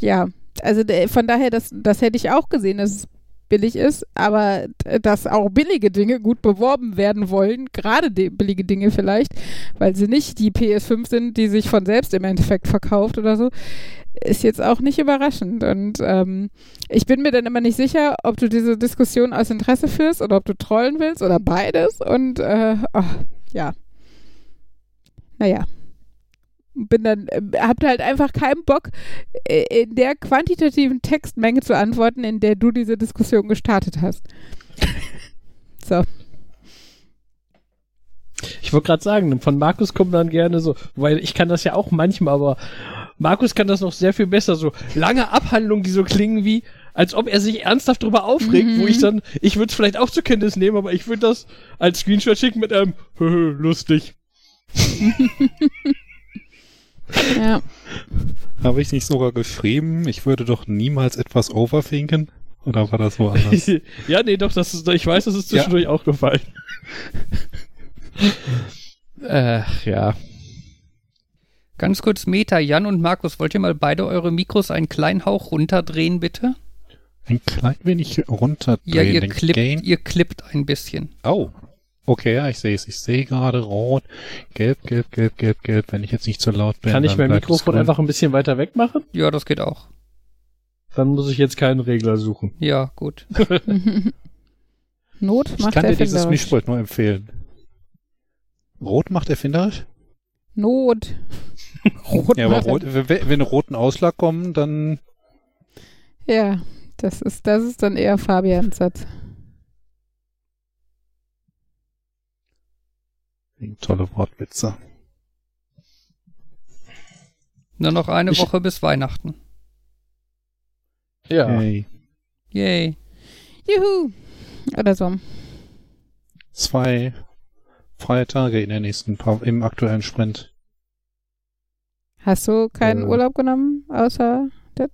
ja, also von daher, das, das hätte ich auch gesehen, dass es billig ist, aber dass auch billige Dinge gut beworben werden wollen, gerade billige Dinge vielleicht, weil sie nicht die PS5 sind, die sich von selbst im Endeffekt verkauft oder so, ist jetzt auch nicht überraschend. Und ähm, ich bin mir dann immer nicht sicher, ob du diese Diskussion aus Interesse führst oder ob du trollen willst oder beides. Und äh, oh, ja. Naja. Bin dann, äh, habt halt einfach keinen Bock, äh, in der quantitativen Textmenge zu antworten, in der du diese Diskussion gestartet hast. (laughs) so. Ich wollte gerade sagen, von Markus kommt dann gerne so, weil ich kann das ja auch manchmal, aber Markus kann das noch sehr viel besser, so lange Abhandlungen, die so klingen wie, als ob er sich ernsthaft darüber aufregt, Mhm. wo ich dann, ich würde es vielleicht auch zur Kenntnis nehmen, aber ich würde das als Screenshot schicken mit einem (laughs) lustig. (laughs) Ja. Habe ich nicht sogar geschrieben, ich würde doch niemals etwas overthinken? Oder war das woanders? (laughs) ja, nee, doch, das ist, ich weiß, das ist zwischendurch auch gefallen. (laughs) Ach, ja. Ganz kurz Meta, Jan und Markus, wollt ihr mal beide eure Mikros einen kleinen Hauch runterdrehen, bitte? Ein klein wenig runterdrehen. Ja, ihr klippt, ihr klippt ein bisschen. Oh. Okay, ja, ich sehe es. Ich sehe gerade rot, gelb, gelb, gelb, gelb, gelb. Wenn ich jetzt nicht zu laut bin. Kann ich mein Mikrofon einfach ein bisschen weiter weg machen? Ja, das geht auch. Dann muss ich jetzt keinen Regler suchen. Ja, gut. (laughs) Not Ich macht kann dir dieses. Mischpult nur empfehlen. Rot macht erfinderisch? Not. (laughs) Rot Ja, aber macht rot, wenn, roten Ausschlag kommen, dann Ja, das ist, das ist dann eher Fabians Satz. Tolle Wortwitze. Nur noch eine Ich- Woche bis Weihnachten. Ja. Hey, Yay. Juhu. Oder so. zwei freie Tage in der nächsten Pa- im aktuellen Sprint. Hast du keinen Äh. Urlaub genommen, außer das?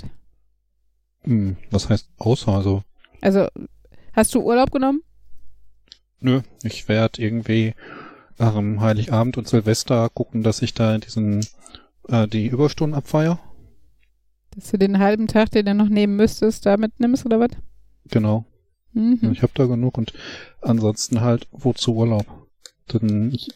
Hm, was heißt außer? Also, Also, hast du Urlaub genommen? nö, ich werde irgendwie am Heiligabend und Silvester gucken, dass ich da diesen äh, die Überstunden abfeier. Dass du den halben Tag, den du noch nehmen müsstest, da mitnimmst oder was? Genau. Mhm. Ich habe da genug und ansonsten halt wozu Urlaub. Denn ich,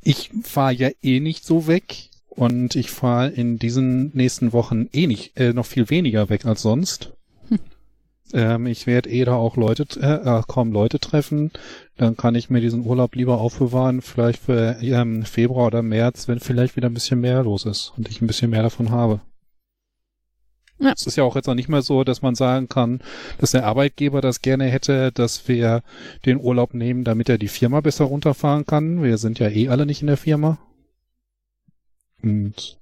ich fahre ja eh nicht so weg und ich fahre in diesen nächsten Wochen eh nicht, äh, noch viel weniger weg als sonst. Hm. Ähm, ich werde eh da auch Leute, äh, äh, kaum Leute treffen. Dann kann ich mir diesen Urlaub lieber aufbewahren, vielleicht für ähm, Februar oder März, wenn vielleicht wieder ein bisschen mehr los ist und ich ein bisschen mehr davon habe. Ja. Es ist ja auch jetzt noch nicht mehr so, dass man sagen kann, dass der Arbeitgeber das gerne hätte, dass wir den Urlaub nehmen, damit er die Firma besser runterfahren kann. Wir sind ja eh alle nicht in der Firma. Und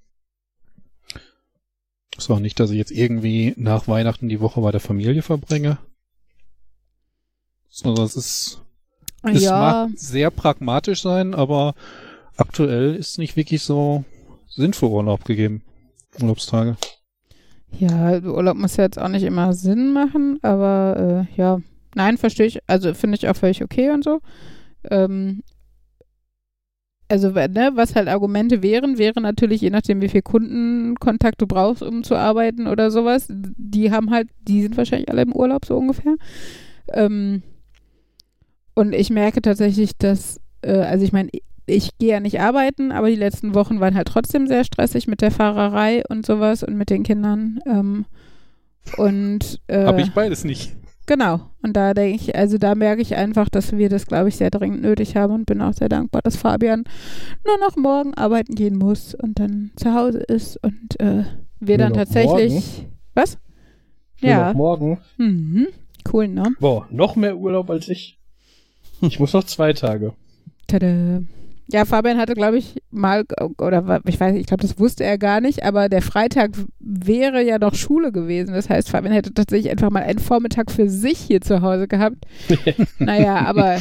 ist auch nicht, dass ich jetzt irgendwie nach Weihnachten die Woche bei der Familie verbringe. Sondern es ist, es ja, mag sehr pragmatisch sein, aber aktuell ist nicht wirklich so sinnvoll Urlaub gegeben. Urlaubstage. ja, Urlaub muss ja jetzt auch nicht immer Sinn machen, aber äh, ja, nein, verstehe ich. Also finde ich auch völlig okay und so. Ähm, also, ne, was halt Argumente wären, wäre natürlich, je nachdem, wie viel Kundenkontakt du brauchst, um zu arbeiten oder sowas, die haben halt, die sind wahrscheinlich alle im Urlaub so ungefähr. Ähm, und ich merke tatsächlich, dass, äh, also ich meine, ich gehe ja nicht arbeiten, aber die letzten Wochen waren halt trotzdem sehr stressig mit der Fahrerei und sowas und mit den Kindern. Ähm, und äh, Habe ich beides nicht. Genau. Und da denke ich, also da merke ich einfach, dass wir das, glaube ich, sehr dringend nötig haben und bin auch sehr dankbar, dass Fabian nur noch morgen arbeiten gehen muss und dann zu Hause ist und äh, wir Nur dann tatsächlich. Was? Nur Ja. noch morgen. Mhm. Cool, ne? Boah, noch mehr Urlaub als ich. Ich muss noch zwei Tage. Tada. Ja, Fabian hatte, glaube ich, mal, oder ich weiß nicht, ich glaube, das wusste er gar nicht, aber der Freitag wäre ja noch Schule gewesen. Das heißt, Fabian hätte tatsächlich einfach mal einen Vormittag für sich hier zu Hause gehabt. (laughs) naja, aber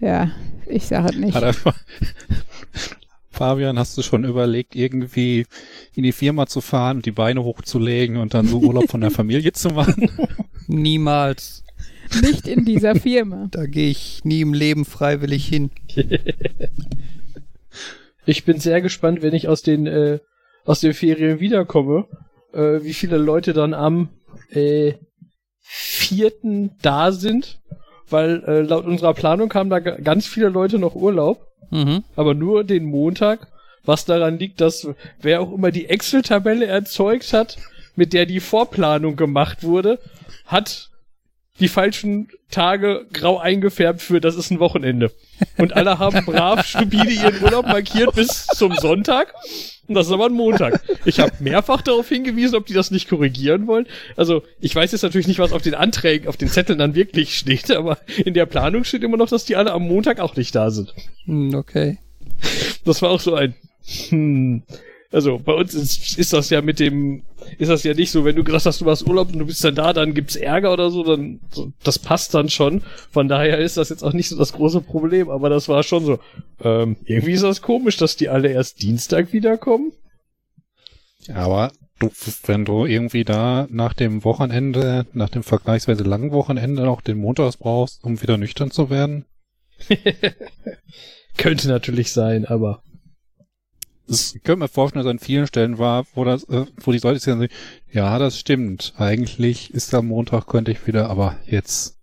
ja, ich sage nicht. Hat (laughs) Fabian, hast du schon überlegt, irgendwie in die Firma zu fahren und die Beine hochzulegen und dann so Urlaub von der Familie zu machen? (laughs) Niemals. (laughs) Nicht in dieser Firma. Da gehe ich nie im Leben freiwillig hin. (laughs) Ich bin sehr gespannt, wenn ich aus den, äh, aus den Ferien wiederkomme, äh, wie viele Leute dann am äh, vierten da sind, weil äh, laut unserer Planung haben da ga- ganz viele Leute noch Urlaub, Mhm. aber nur den Montag, was daran liegt, dass wer auch immer die Excel-Tabelle erzeugt hat, mit der die Vorplanung gemacht wurde, hat die falschen Tage grau eingefärbt für, das ist ein Wochenende. Und alle haben brav stupide ihren Urlaub markiert bis zum Sonntag. Und das ist aber ein Montag. Ich habe mehrfach darauf hingewiesen, ob die das nicht korrigieren wollen. Also ich weiß jetzt natürlich nicht, was auf den Anträgen, auf den Zetteln dann wirklich steht, aber in der Planung steht immer noch, dass die alle am Montag auch nicht da sind. Hm, okay. Das war auch so ein. Hm. Also bei uns ist, ist das ja mit dem, ist das ja nicht so, wenn du gesagt hast, du warst Urlaub und du bist dann da, dann gibt's Ärger oder so, dann so, das passt dann schon. Von daher ist das jetzt auch nicht so das große Problem, aber das war schon so. Ähm, irgendwie ist das komisch, dass die alle erst Dienstag wiederkommen. Aber du, wenn du irgendwie da nach dem Wochenende, nach dem vergleichsweise langen Wochenende noch den Montags brauchst, um wieder nüchtern zu werden. (laughs) Könnte natürlich sein, aber es könnte mir vorstellen, dass an vielen Stellen war, wo das, äh, wo die Leute sagen, ja, das stimmt. Eigentlich ist am Montag könnte ich wieder, aber jetzt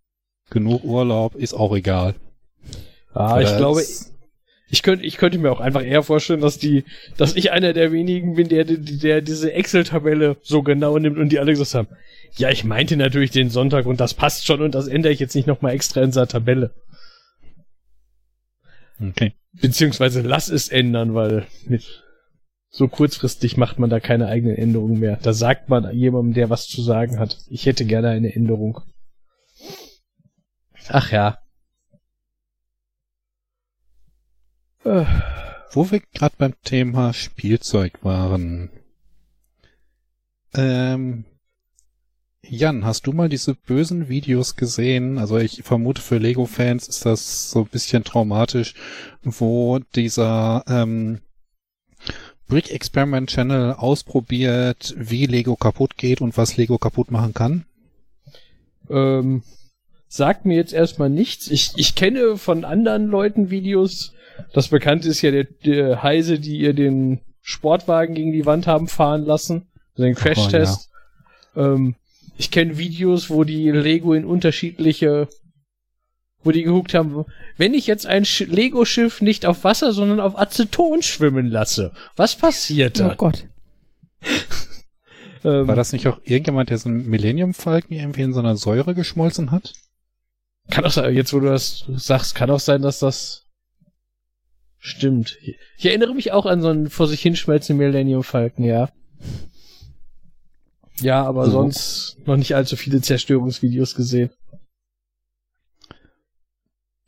genug Urlaub ist auch egal. Ah, ich glaube, ich könnte, ich könnte mir auch einfach eher vorstellen, dass die, dass ich einer der wenigen bin, der, der, der diese Excel-Tabelle so genau nimmt und die alle gesagt haben, ja, ich meinte natürlich den Sonntag und das passt schon und das ändere ich jetzt nicht nochmal extra in dieser Tabelle. Okay. Beziehungsweise lass es ändern, weil mit so kurzfristig macht man da keine eigenen Änderungen mehr. Da sagt man jemandem, der was zu sagen hat. Ich hätte gerne eine Änderung. Ach ja. Äh. Wo wir gerade beim Thema Spielzeug waren. Ähm, Jan, hast du mal diese bösen Videos gesehen? Also ich vermute für Lego-Fans ist das so ein bisschen traumatisch, wo dieser ähm, Brick Experiment Channel ausprobiert, wie Lego kaputt geht und was Lego kaputt machen kann? Ähm, sagt mir jetzt erstmal nichts. Ich, ich kenne von anderen Leuten Videos. Das bekannte ist ja der, der Heise, die ihr den Sportwagen gegen die Wand haben fahren lassen. Also den Crash-Test. Oh, ja. ähm, ich kenne Videos, wo die Lego in unterschiedliche, wo die gehuckt haben, wenn ich jetzt ein Lego-Schiff nicht auf Wasser, sondern auf Aceton schwimmen lasse, was passiert da? Oh Gott. Ähm, War das nicht auch irgendjemand, der so einen Millennium Falken irgendwie in so einer Säure geschmolzen hat? Kann auch sein, jetzt wo du das sagst, kann auch sein, dass das stimmt. Ich erinnere mich auch an so einen vor sich hinschmelzenden Millennium Falken, ja. Ja, aber also, sonst noch nicht allzu viele Zerstörungsvideos gesehen.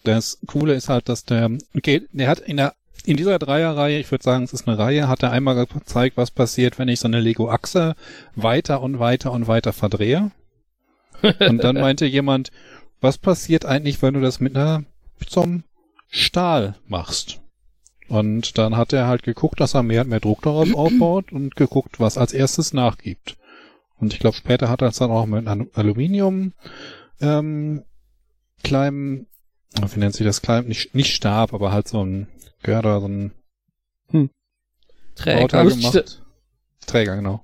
Das Coole ist halt, dass der, okay, der hat in der, in dieser Dreierreihe, ich würde sagen, es ist eine Reihe, hat er einmal gezeigt, was passiert, wenn ich so eine Lego-Achse weiter und weiter und weiter verdrehe. und dann (laughs) meinte jemand, was passiert eigentlich, wenn du das mit einer, zum Stahl machst? Und dann hat er halt geguckt, dass er mehr und mehr Druck darauf aufbaut und geguckt, was als erstes nachgibt. Und ich glaube, später hat er es dann auch mit einem Aluminium ähm, kleinem, wie nennt sich das klein? Nicht, nicht Stab, aber halt so ein Görder, so ein hm. Träger gemacht. Träger, genau.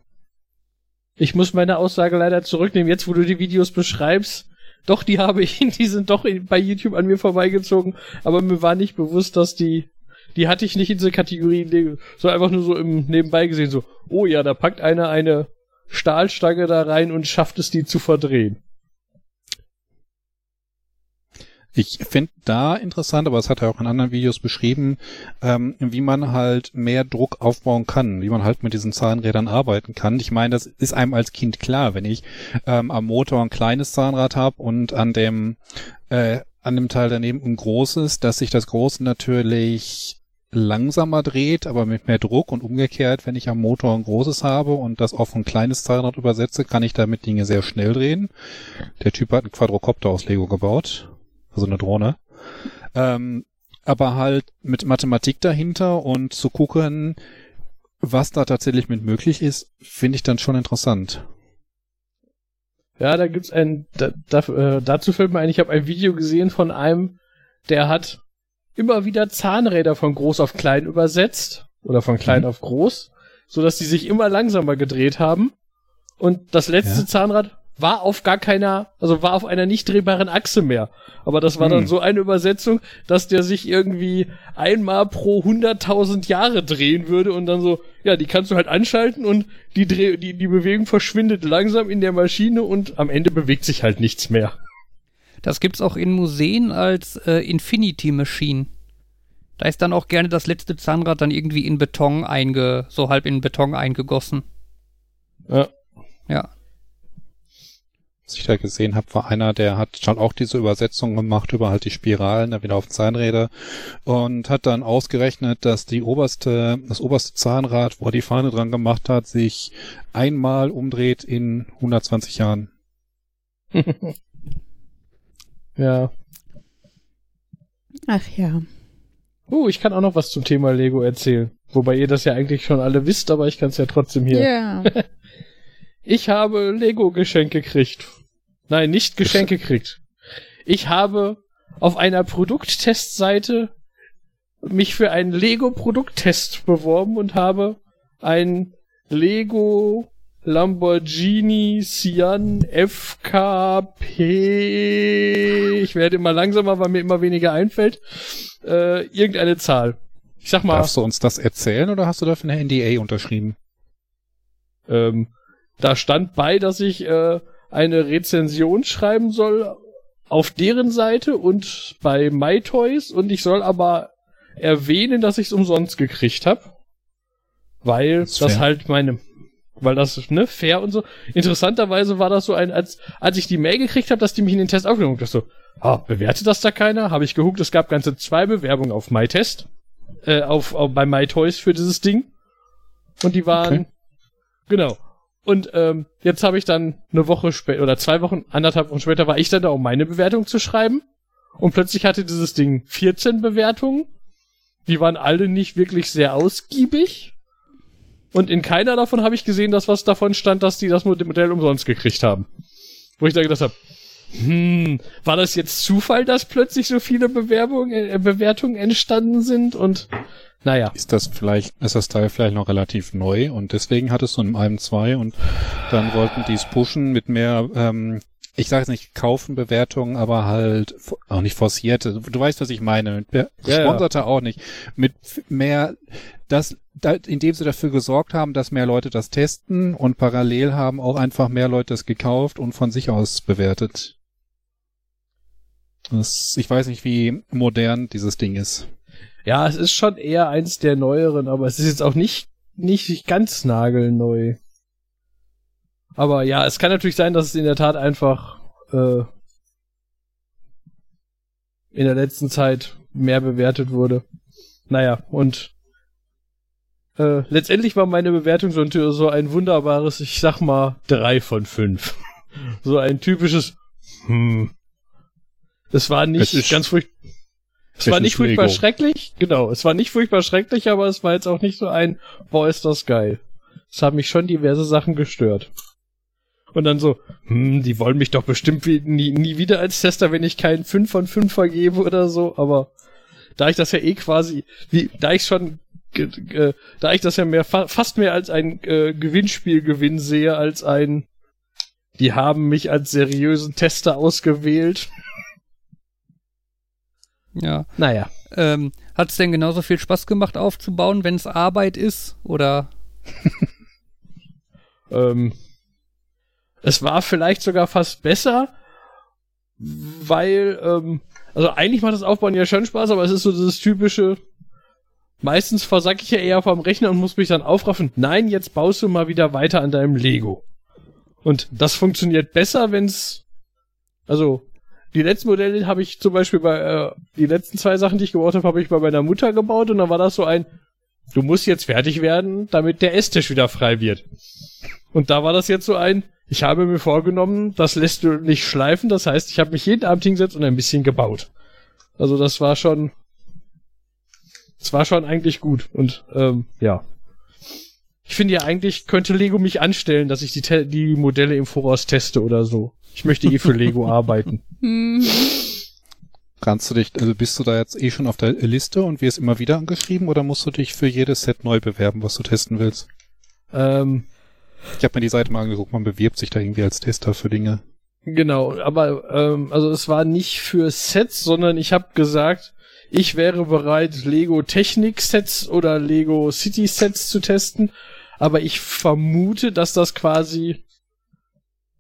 Ich muss meine Aussage leider zurücknehmen, jetzt wo du die Videos beschreibst. Doch, die habe ich, (laughs) die sind doch bei YouTube an mir vorbeigezogen, aber mir war nicht bewusst, dass die, die hatte ich nicht in diese Kategorie, so einfach nur so im Nebenbei gesehen, so, oh ja, da packt einer eine Stahlstange da rein und schafft es, die zu verdrehen. Ich finde da interessant, aber das hat er auch in anderen Videos beschrieben, ähm, wie man halt mehr Druck aufbauen kann, wie man halt mit diesen Zahnrädern arbeiten kann. Ich meine, das ist einem als Kind klar, wenn ich ähm, am Motor ein kleines Zahnrad habe und an dem äh, an dem Teil daneben ein großes, dass sich das große natürlich langsamer dreht, aber mit mehr Druck und umgekehrt, wenn ich am Motor ein großes habe und das auf ein kleines Zahnrad übersetze, kann ich damit Dinge sehr schnell drehen. Der Typ hat einen Quadrocopter aus Lego gebaut, also eine Drohne. Ähm, aber halt mit Mathematik dahinter und zu gucken, was da tatsächlich mit möglich ist, finde ich dann schon interessant. Ja, da gibt's ein, da, da, äh, dazu fällt mir ein, ich habe ein Video gesehen von einem, der hat immer wieder Zahnräder von groß auf klein übersetzt oder von klein mhm. auf groß, so dass die sich immer langsamer gedreht haben. Und das letzte ja. Zahnrad war auf gar keiner, also war auf einer nicht drehbaren Achse mehr. Aber das war mhm. dann so eine Übersetzung, dass der sich irgendwie einmal pro 100.000 Jahre drehen würde und dann so, ja, die kannst du halt anschalten und die, Dreh die, die Bewegung verschwindet langsam in der Maschine und am Ende bewegt sich halt nichts mehr. Das gibt's auch in Museen als äh, Infinity Machine. Da ist dann auch gerne das letzte Zahnrad dann irgendwie in Beton einge, so halb in Beton eingegossen. Ja. Ja. Was ich da gesehen habe, war einer, der hat schon auch diese Übersetzung gemacht über halt die Spiralen, da wieder auf Zahnräder und hat dann ausgerechnet, dass die oberste, das oberste Zahnrad, wo er die Fahne dran gemacht hat, sich einmal umdreht in 120 Jahren. (laughs) ja. Ach ja. Uh, ich kann auch noch was zum Thema Lego erzählen. Wobei ihr das ja eigentlich schon alle wisst, aber ich kann es ja trotzdem hier. Ja. (laughs) Ich habe Lego-Geschenke gekriegt. Nein, nicht Geschenke gekriegt. Ich habe auf einer Produkttestseite mich für einen Lego-Produkttest beworben und habe ein Lego Lamborghini Sian FKP. Ich werde immer langsamer, weil mir immer weniger einfällt. Äh, irgendeine Zahl. Ich sag mal. Darfst du uns das erzählen oder hast du dafür eine NDA unterschrieben? Ähm, da stand bei, dass ich äh, eine Rezension schreiben soll auf deren Seite und bei MyToys und ich soll aber erwähnen, dass ich es umsonst gekriegt habe. Weil das, das halt meine, weil das, ne, fair und so. Interessanterweise war das so ein, als, als ich die Mail gekriegt habe, dass die mich in den Test aufgenommen haben, so, ah, bewertet das da keiner? Habe ich geguckt, es gab ganze zwei Bewerbungen auf MyTest, äh, auf, auf bei MyToys für dieses Ding. Und die waren, okay. genau. Und ähm, jetzt habe ich dann eine Woche später oder zwei Wochen, anderthalb Wochen später war ich dann da, um meine Bewertung zu schreiben. Und plötzlich hatte dieses Ding 14 Bewertungen. Die waren alle nicht wirklich sehr ausgiebig. Und in keiner davon habe ich gesehen, dass was davon stand, dass die das Modell umsonst gekriegt haben. Wo ich da gedacht habe, hm, war das jetzt Zufall, dass plötzlich so viele Bewerbungen, äh, Bewertungen entstanden sind? Und naja. Ist das vielleicht, ist das Teil vielleicht noch relativ neu und deswegen hat es so einem einem zwei und dann wollten die es pushen mit mehr, ähm, ich sage jetzt nicht kaufen Bewertungen, aber halt auch nicht forcierte. Du weißt, was ich meine. Ja, Sponserte ja. auch nicht. Mit mehr, das, da, indem sie dafür gesorgt haben, dass mehr Leute das testen und parallel haben auch einfach mehr Leute es gekauft und von sich aus bewertet. Das, ich weiß nicht, wie modern dieses Ding ist. Ja, es ist schon eher eins der neueren, aber es ist jetzt auch nicht, nicht ganz nagelneu. Aber ja, es kann natürlich sein, dass es in der Tat einfach äh, in der letzten Zeit mehr bewertet wurde. Naja, und äh, letztendlich war meine Bewertung so ein, so ein wunderbares, ich sag mal, drei von fünf. (laughs) so ein typisches hm. Es war nicht ganz furchtbar. Es war nicht furchtbar Lego. schrecklich, genau, es war nicht furchtbar schrecklich, aber es war jetzt auch nicht so ein, boah, ist das geil. Es haben mich schon diverse Sachen gestört. Und dann so, hm, die wollen mich doch bestimmt nie, nie wieder als Tester, wenn ich keinen 5 von 5 vergebe oder so, aber da ich das ja eh quasi, wie, da ich schon, äh, da ich das ja mehr, fa fast mehr als ein äh, Gewinnspielgewinn sehe, als ein, die haben mich als seriösen Tester ausgewählt. Ja. Naja. Ähm, Hat es denn genauso viel Spaß gemacht aufzubauen, wenn es Arbeit ist? Oder? (laughs) ähm, es war vielleicht sogar fast besser, weil, ähm, also eigentlich macht das Aufbauen ja schon Spaß, aber es ist so dieses typische, meistens versacke ich ja eher vom Rechner und muss mich dann aufraffen. Nein, jetzt baust du mal wieder weiter an deinem Lego. Und das funktioniert besser, wenn's, also die letzten Modelle habe ich zum Beispiel bei, äh, die letzten zwei Sachen, die ich gebaut habe, habe ich bei meiner Mutter gebaut und dann war das so ein, du musst jetzt fertig werden, damit der Esstisch wieder frei wird. Und da war das jetzt so ein, ich habe mir vorgenommen, das lässt du nicht schleifen, das heißt, ich habe mich jeden Abend hingesetzt und ein bisschen gebaut. Also das war schon, das war schon eigentlich gut und ähm, ja. Ich finde ja eigentlich könnte Lego mich anstellen, dass ich die, die Modelle im Voraus teste oder so. Ich möchte eh für Lego (laughs) arbeiten. Kannst du dich, also bist du da jetzt eh schon auf der Liste und wirst immer wieder angeschrieben oder musst du dich für jedes Set neu bewerben, was du testen willst? Ähm, ich habe mir die Seite mal angeguckt, man bewirbt sich da irgendwie als Tester für Dinge. Genau, aber ähm, also es war nicht für Sets, sondern ich habe gesagt, ich wäre bereit, Lego Technik Sets oder Lego City Sets zu testen, aber ich vermute, dass das quasi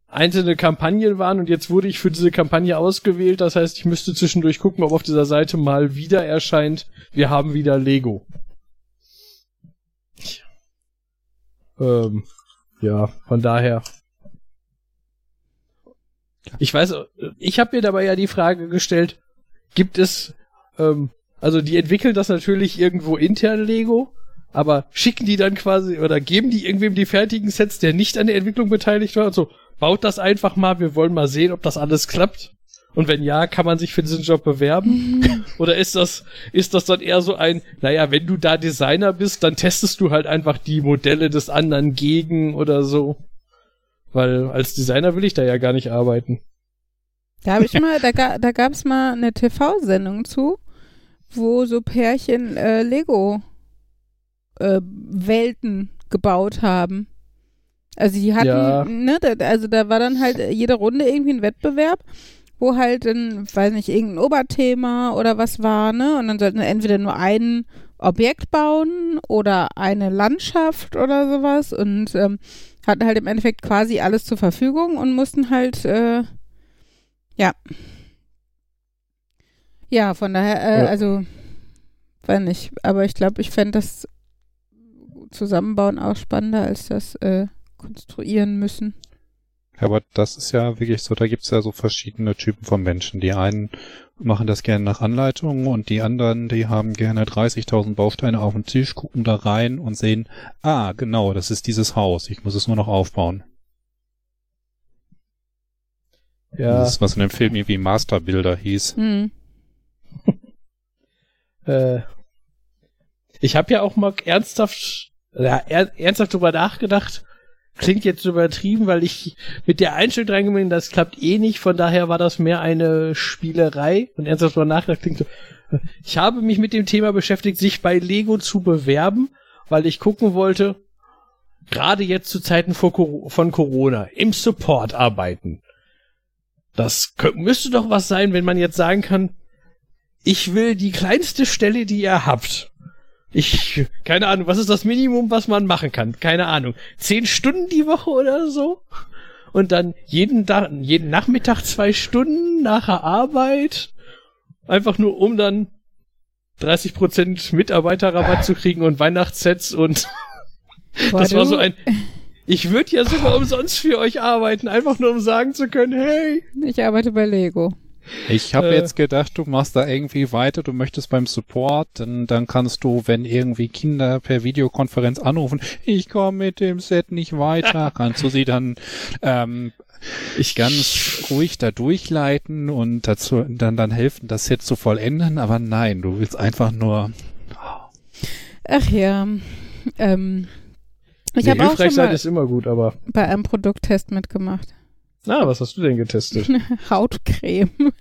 einzelne Kampagnen waren und jetzt wurde ich für diese Kampagne ausgewählt. Das heißt, ich müsste zwischendurch gucken, ob auf dieser Seite mal wieder erscheint, wir haben wieder Lego. Ähm, ja, von daher. Ich weiß, ich habe mir dabei ja die Frage gestellt, gibt es, ähm, also die entwickeln das natürlich irgendwo intern Lego, aber schicken die dann quasi oder geben die irgendwem die fertigen Sets, der nicht an der Entwicklung beteiligt war und so, baut das einfach mal, wir wollen mal sehen, ob das alles klappt. Und wenn ja, kann man sich für diesen Job bewerben? Mhm. (laughs) Oder ist das, ist das dann eher so ein, naja, wenn du da Designer bist, dann testest du halt einfach die Modelle des anderen gegen oder so. Weil als Designer will ich da ja gar nicht arbeiten. Da habe ich (laughs) mal, da, ga, da gab es mal eine TV-Sendung zu, wo so Pärchen äh, Lego äh, Welten gebaut haben. Also die hatten, ja. ne, da, also da war dann halt jede Runde irgendwie ein Wettbewerb, wo halt ein, weiß nicht, irgendein Oberthema oder was war, ne? Und dann sollten wir entweder nur ein Objekt bauen oder eine Landschaft oder sowas und ähm, hatten halt im Endeffekt quasi alles zur Verfügung und mussten halt, äh, ja. Ja, von daher, äh, ja. also, weiß nicht, aber ich glaube, ich fände das Zusammenbauen auch spannender als das äh, konstruieren müssen. Aber das ist ja wirklich so, da gibt's ja so verschiedene Typen von Menschen. Die einen machen das gerne nach Anleitung und die anderen, die haben gerne 30.000 Bausteine auf dem Tisch, gucken da rein und sehen, ah, genau, das ist dieses Haus, ich muss es nur noch aufbauen. Ja. Das ist, was in dem Film irgendwie Masterbilder hieß. Hm. (laughs) äh, ich habe ja auch mal ernsthaft, ja, ernsthaft drüber nachgedacht, klingt jetzt übertrieben, weil ich mit der Einstellung reingegangen das klappt eh nicht, von daher war das mehr eine Spielerei und ernsthaft drüber nachgedacht klingt so. (laughs) Ich habe mich mit dem Thema beschäftigt, sich bei Lego zu bewerben, weil ich gucken wollte, gerade jetzt zu Zeiten von Corona, im Support arbeiten. Das müsste doch was sein, wenn man jetzt sagen kann, ich will die kleinste Stelle, die ihr habt. Ich, keine Ahnung, was ist das Minimum, was man machen kann? Keine Ahnung. Zehn Stunden die Woche oder so? Und dann jeden, da jeden Nachmittag zwei Stunden nach der Arbeit? Einfach nur, um dann 30% Mitarbeiterrabatt zu kriegen und Weihnachtssets und Boah, (laughs) das war so ein. Ich würde ja sogar umsonst für euch arbeiten, einfach nur um sagen zu können, hey. Ich arbeite bei Lego. Ich habe äh, jetzt gedacht, du machst da irgendwie weiter, du möchtest beim Support, dann, dann kannst du, wenn irgendwie Kinder per Videokonferenz anrufen, ich komme mit dem Set nicht weiter, (laughs) kannst du sie dann ähm, ich ganz ruhig da durchleiten und dazu dann, dann helfen, das Set zu vollenden, aber nein, du willst einfach nur. Ach ja. Ähm, ich nee, habe auch schon mal ist immer gut, aber bei einem Produkttest mitgemacht. Na, was hast du denn getestet? (laughs) Hautcreme. (laughs)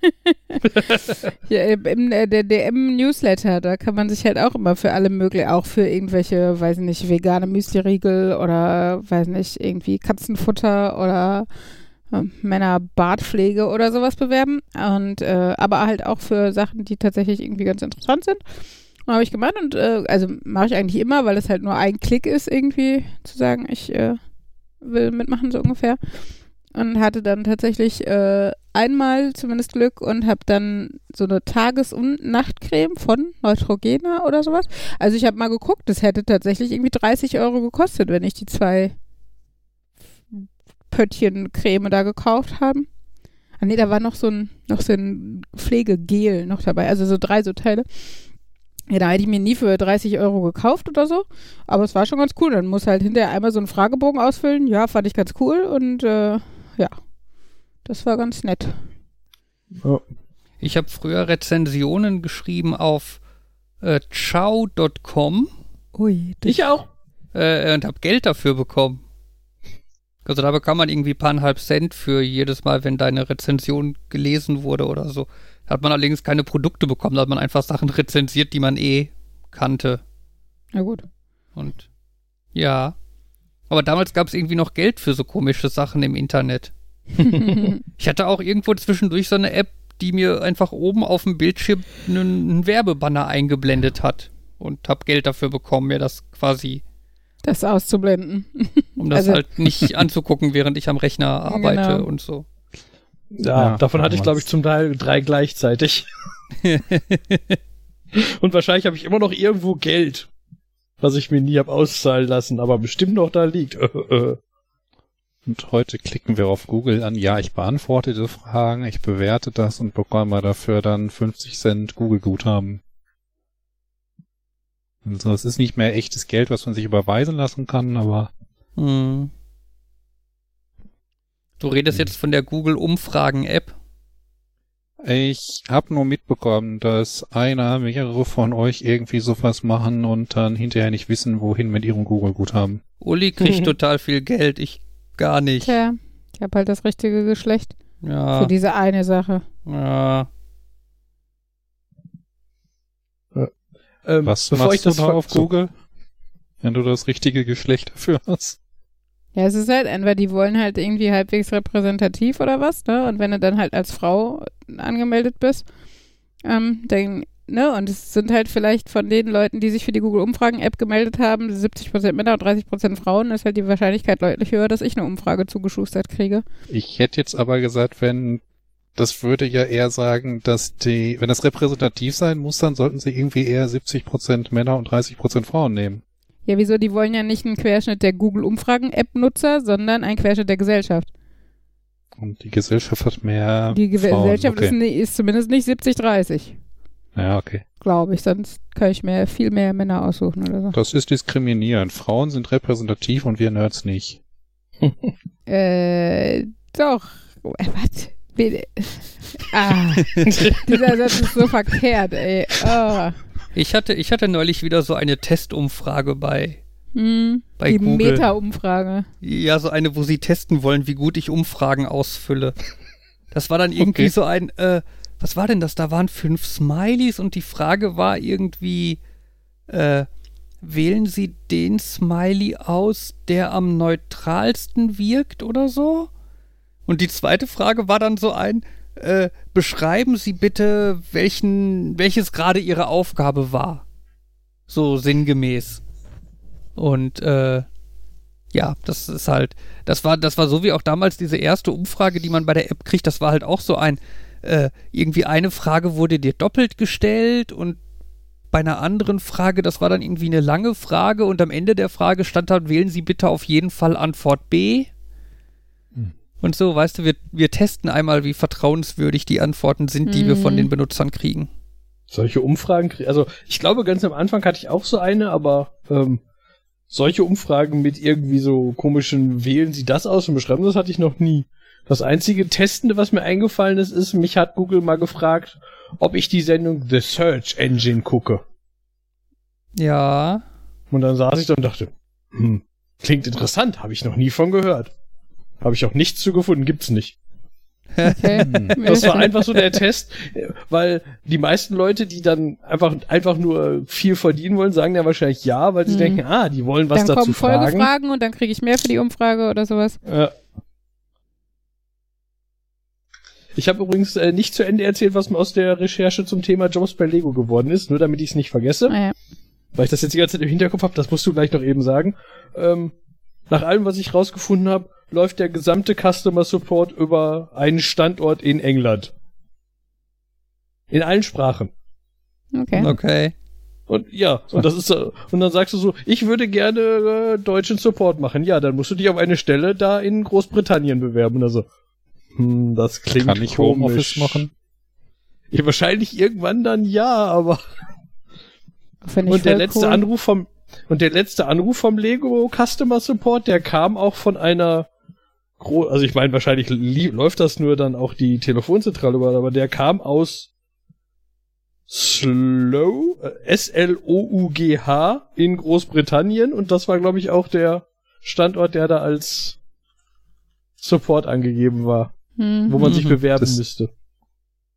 ja, im äh, der DM-Newsletter, da kann man sich halt auch immer für alle möglichen, auch für irgendwelche, weiß nicht, vegane Müsli-Riegel oder, weiß nicht, irgendwie Katzenfutter oder äh, Männer-Bartpflege oder sowas bewerben. Und, äh, aber halt auch für Sachen, die tatsächlich irgendwie ganz interessant sind. Habe ich gemacht und, äh, also mache ich eigentlich immer, weil es halt nur ein Klick ist, irgendwie zu sagen, ich äh, will mitmachen, so ungefähr und hatte dann tatsächlich äh, einmal zumindest Glück und habe dann so eine Tages- und Nachtcreme von Neutrogena oder sowas. Also ich habe mal geguckt, das hätte tatsächlich irgendwie 30 Euro gekostet, wenn ich die zwei Pöttchen Creme da gekauft haben. Ah nee, da war noch so ein, noch so ein Pflegegel noch dabei, also so drei so Teile. Ja, da hätte ich mir nie für 30 Euro gekauft oder so. Aber es war schon ganz cool. Dann muss halt hinterher einmal so einen Fragebogen ausfüllen. Ja, fand ich ganz cool. Und äh, ja, das war ganz nett. Oh. Ich habe früher Rezensionen geschrieben auf äh, ciao.com. Ui, ich auch. Äh, und habe Geld dafür bekommen. Also da bekam man irgendwie paar halb Cent für jedes Mal, wenn deine Rezension gelesen wurde oder so. Da hat man allerdings keine Produkte bekommen, da hat man einfach Sachen rezensiert, die man eh kannte. Na gut. Und ja. Aber damals gab es irgendwie noch Geld für so komische Sachen im Internet. (laughs) ich hatte auch irgendwo zwischendurch so eine App, die mir einfach oben auf dem Bildschirm einen, einen Werbebanner eingeblendet hat und habe Geld dafür bekommen, mir das quasi das auszublenden. Um das Also- halt nicht (laughs) anzugucken, während ich am Rechner arbeite Genau. und so. Ja, Ja, davon hatte ich, glaube ich, zum Teil drei gleichzeitig. (laughs) Und wahrscheinlich habe ich immer noch irgendwo Geld, was ich mir nie hab auszahlen lassen, aber bestimmt noch da liegt. (laughs) Und heute klicken wir auf Google an, ja, ich beantworte diese Fragen, ich bewerte das und bekomme dafür dann 50 Cent Google-Guthaben. Also es ist nicht mehr echtes Geld, was man sich überweisen lassen kann, aber Hm. Du redest Hm. jetzt von der Google-Umfragen-App. Ich habe nur mitbekommen, dass einer, mehrere von euch irgendwie sowas machen und dann hinterher nicht wissen, wohin mit ihrem Google-Guthaben. Uli kriegt (laughs) total viel Geld, ich gar nicht. Tja, ich habe halt das richtige Geschlecht für Ja, diese eine Sache. ja. Ähm, Was bevor machst ich das du da auf Google? Wenn du das richtige Geschlecht dafür hast. Ja, es ist halt, entweder die wollen halt irgendwie halbwegs repräsentativ oder was, ne? Und wenn du dann halt als Frau angemeldet bist, ähm, dann, ne? Und es sind halt vielleicht von den Leuten, die sich für die Google-Umfragen-App gemeldet haben, 70% Männer und 30% Frauen, ist halt die Wahrscheinlichkeit deutlich höher, dass ich eine Umfrage zugeschustert kriege. Ich hätte jetzt aber gesagt, wenn das würde ja eher sagen, dass die, wenn das repräsentativ sein muss, dann sollten sie irgendwie eher 70% Männer und 30% Frauen nehmen. Ja, wieso? Die wollen ja nicht einen Querschnitt der Google-Umfragen-App-Nutzer, sondern einen Querschnitt der Gesellschaft. Und die Gesellschaft hat mehr Die Ge Frauen. Gesellschaft okay. ist, ni- ist zumindest nicht 70-30, Ja, okay. glaube ich. Sonst kann ich mir viel mehr Männer aussuchen oder so. Das ist diskriminierend. Frauen sind repräsentativ und wir Nerds nicht. (laughs) Äh, doch. Äh, Was? (laughs) Ah, (laughs) dieser Satz ist so verkehrt, ey. Oh. Ich hatte, ich hatte neulich wieder so eine Testumfrage bei, Hm, Bei die Google. Meta-Umfrage. ja, so eine, wo sie testen wollen, wie gut ich Umfragen ausfülle. Das war dann (laughs) irgendwie Okay. so ein, äh, was war denn das? Da waren fünf Smileys und die Frage war irgendwie, äh, wählen Sie den Smiley aus, der am neutralsten wirkt oder so? Und die zweite Frage war dann so ein, äh, beschreiben Sie bitte, welchen, welches gerade Ihre Aufgabe war. So sinngemäß. Und äh, ja, das ist halt, das war, das war so wie auch damals diese erste Umfrage, die man bei der App kriegt, das war halt auch so ein, äh, irgendwie eine Frage wurde dir doppelt gestellt und bei einer anderen Frage, das war dann irgendwie eine lange Frage und am Ende der Frage stand dann, wählen Sie bitte auf jeden Fall Antwort B. Hm. Und so, weißt du, wir, wir testen einmal, wie vertrauenswürdig die Antworten sind, die wir von Mhm. den Benutzern kriegen. Solche Umfragen, krie- also ich glaube, ganz am Anfang hatte ich auch so eine, aber ähm, solche Umfragen mit irgendwie so komischen wählen Sie das aus und beschreiben das hatte ich noch nie. Das einzige Testende, was mir eingefallen ist, ist, mich hat Google mal gefragt, ob ich die Sendung The Search Engine gucke. Ja. Und dann saß ich da und dachte, hm, klingt interessant, habe ich noch nie von gehört. Habe ich auch nichts zu gefunden, gibt's nicht. Okay. (laughs) Hm. Das war (laughs) einfach so der Test, weil die meisten Leute, die dann einfach, einfach nur viel verdienen wollen, sagen ja wahrscheinlich ja, weil sie Mhm. denken, ah, die wollen was dann dazu kommen fragen. Folgefragen und dann kriege ich mehr für die Umfrage oder sowas. Ja. Ich habe übrigens äh, nicht zu Ende erzählt, was mir aus der Recherche zum Thema Jobs bei Lego geworden ist, nur damit ich es nicht vergesse, Naja. weil ich das jetzt die ganze Zeit im Hinterkopf habe, das musst du gleich noch eben sagen. Ähm, nach allem, was ich rausgefunden habe, läuft der gesamte Customer Support über einen Standort in England. In allen Sprachen. Okay. Okay. Und ja, und das ist und dann sagst du so, ich würde gerne äh, deutschen Support machen. Ja, dann musst du dich auf eine Stelle da in Großbritannien bewerben oder so. Hm, das klingt Kann ich komisch. Homeoffice machen? Ja, wahrscheinlich irgendwann dann ja, aber und der letzte cool. Anruf vom und der letzte Anruf vom Lego Customer Support, der kam auch von einer gro also ich meine wahrscheinlich li- läuft das nur dann auch die Telefonzentrale über, aber der kam aus Slow äh, S L O U G H in Großbritannien und das war glaube ich auch der Standort, der da als Support angegeben war, Mhm. wo man sich Mhm. bewerben Das- müsste.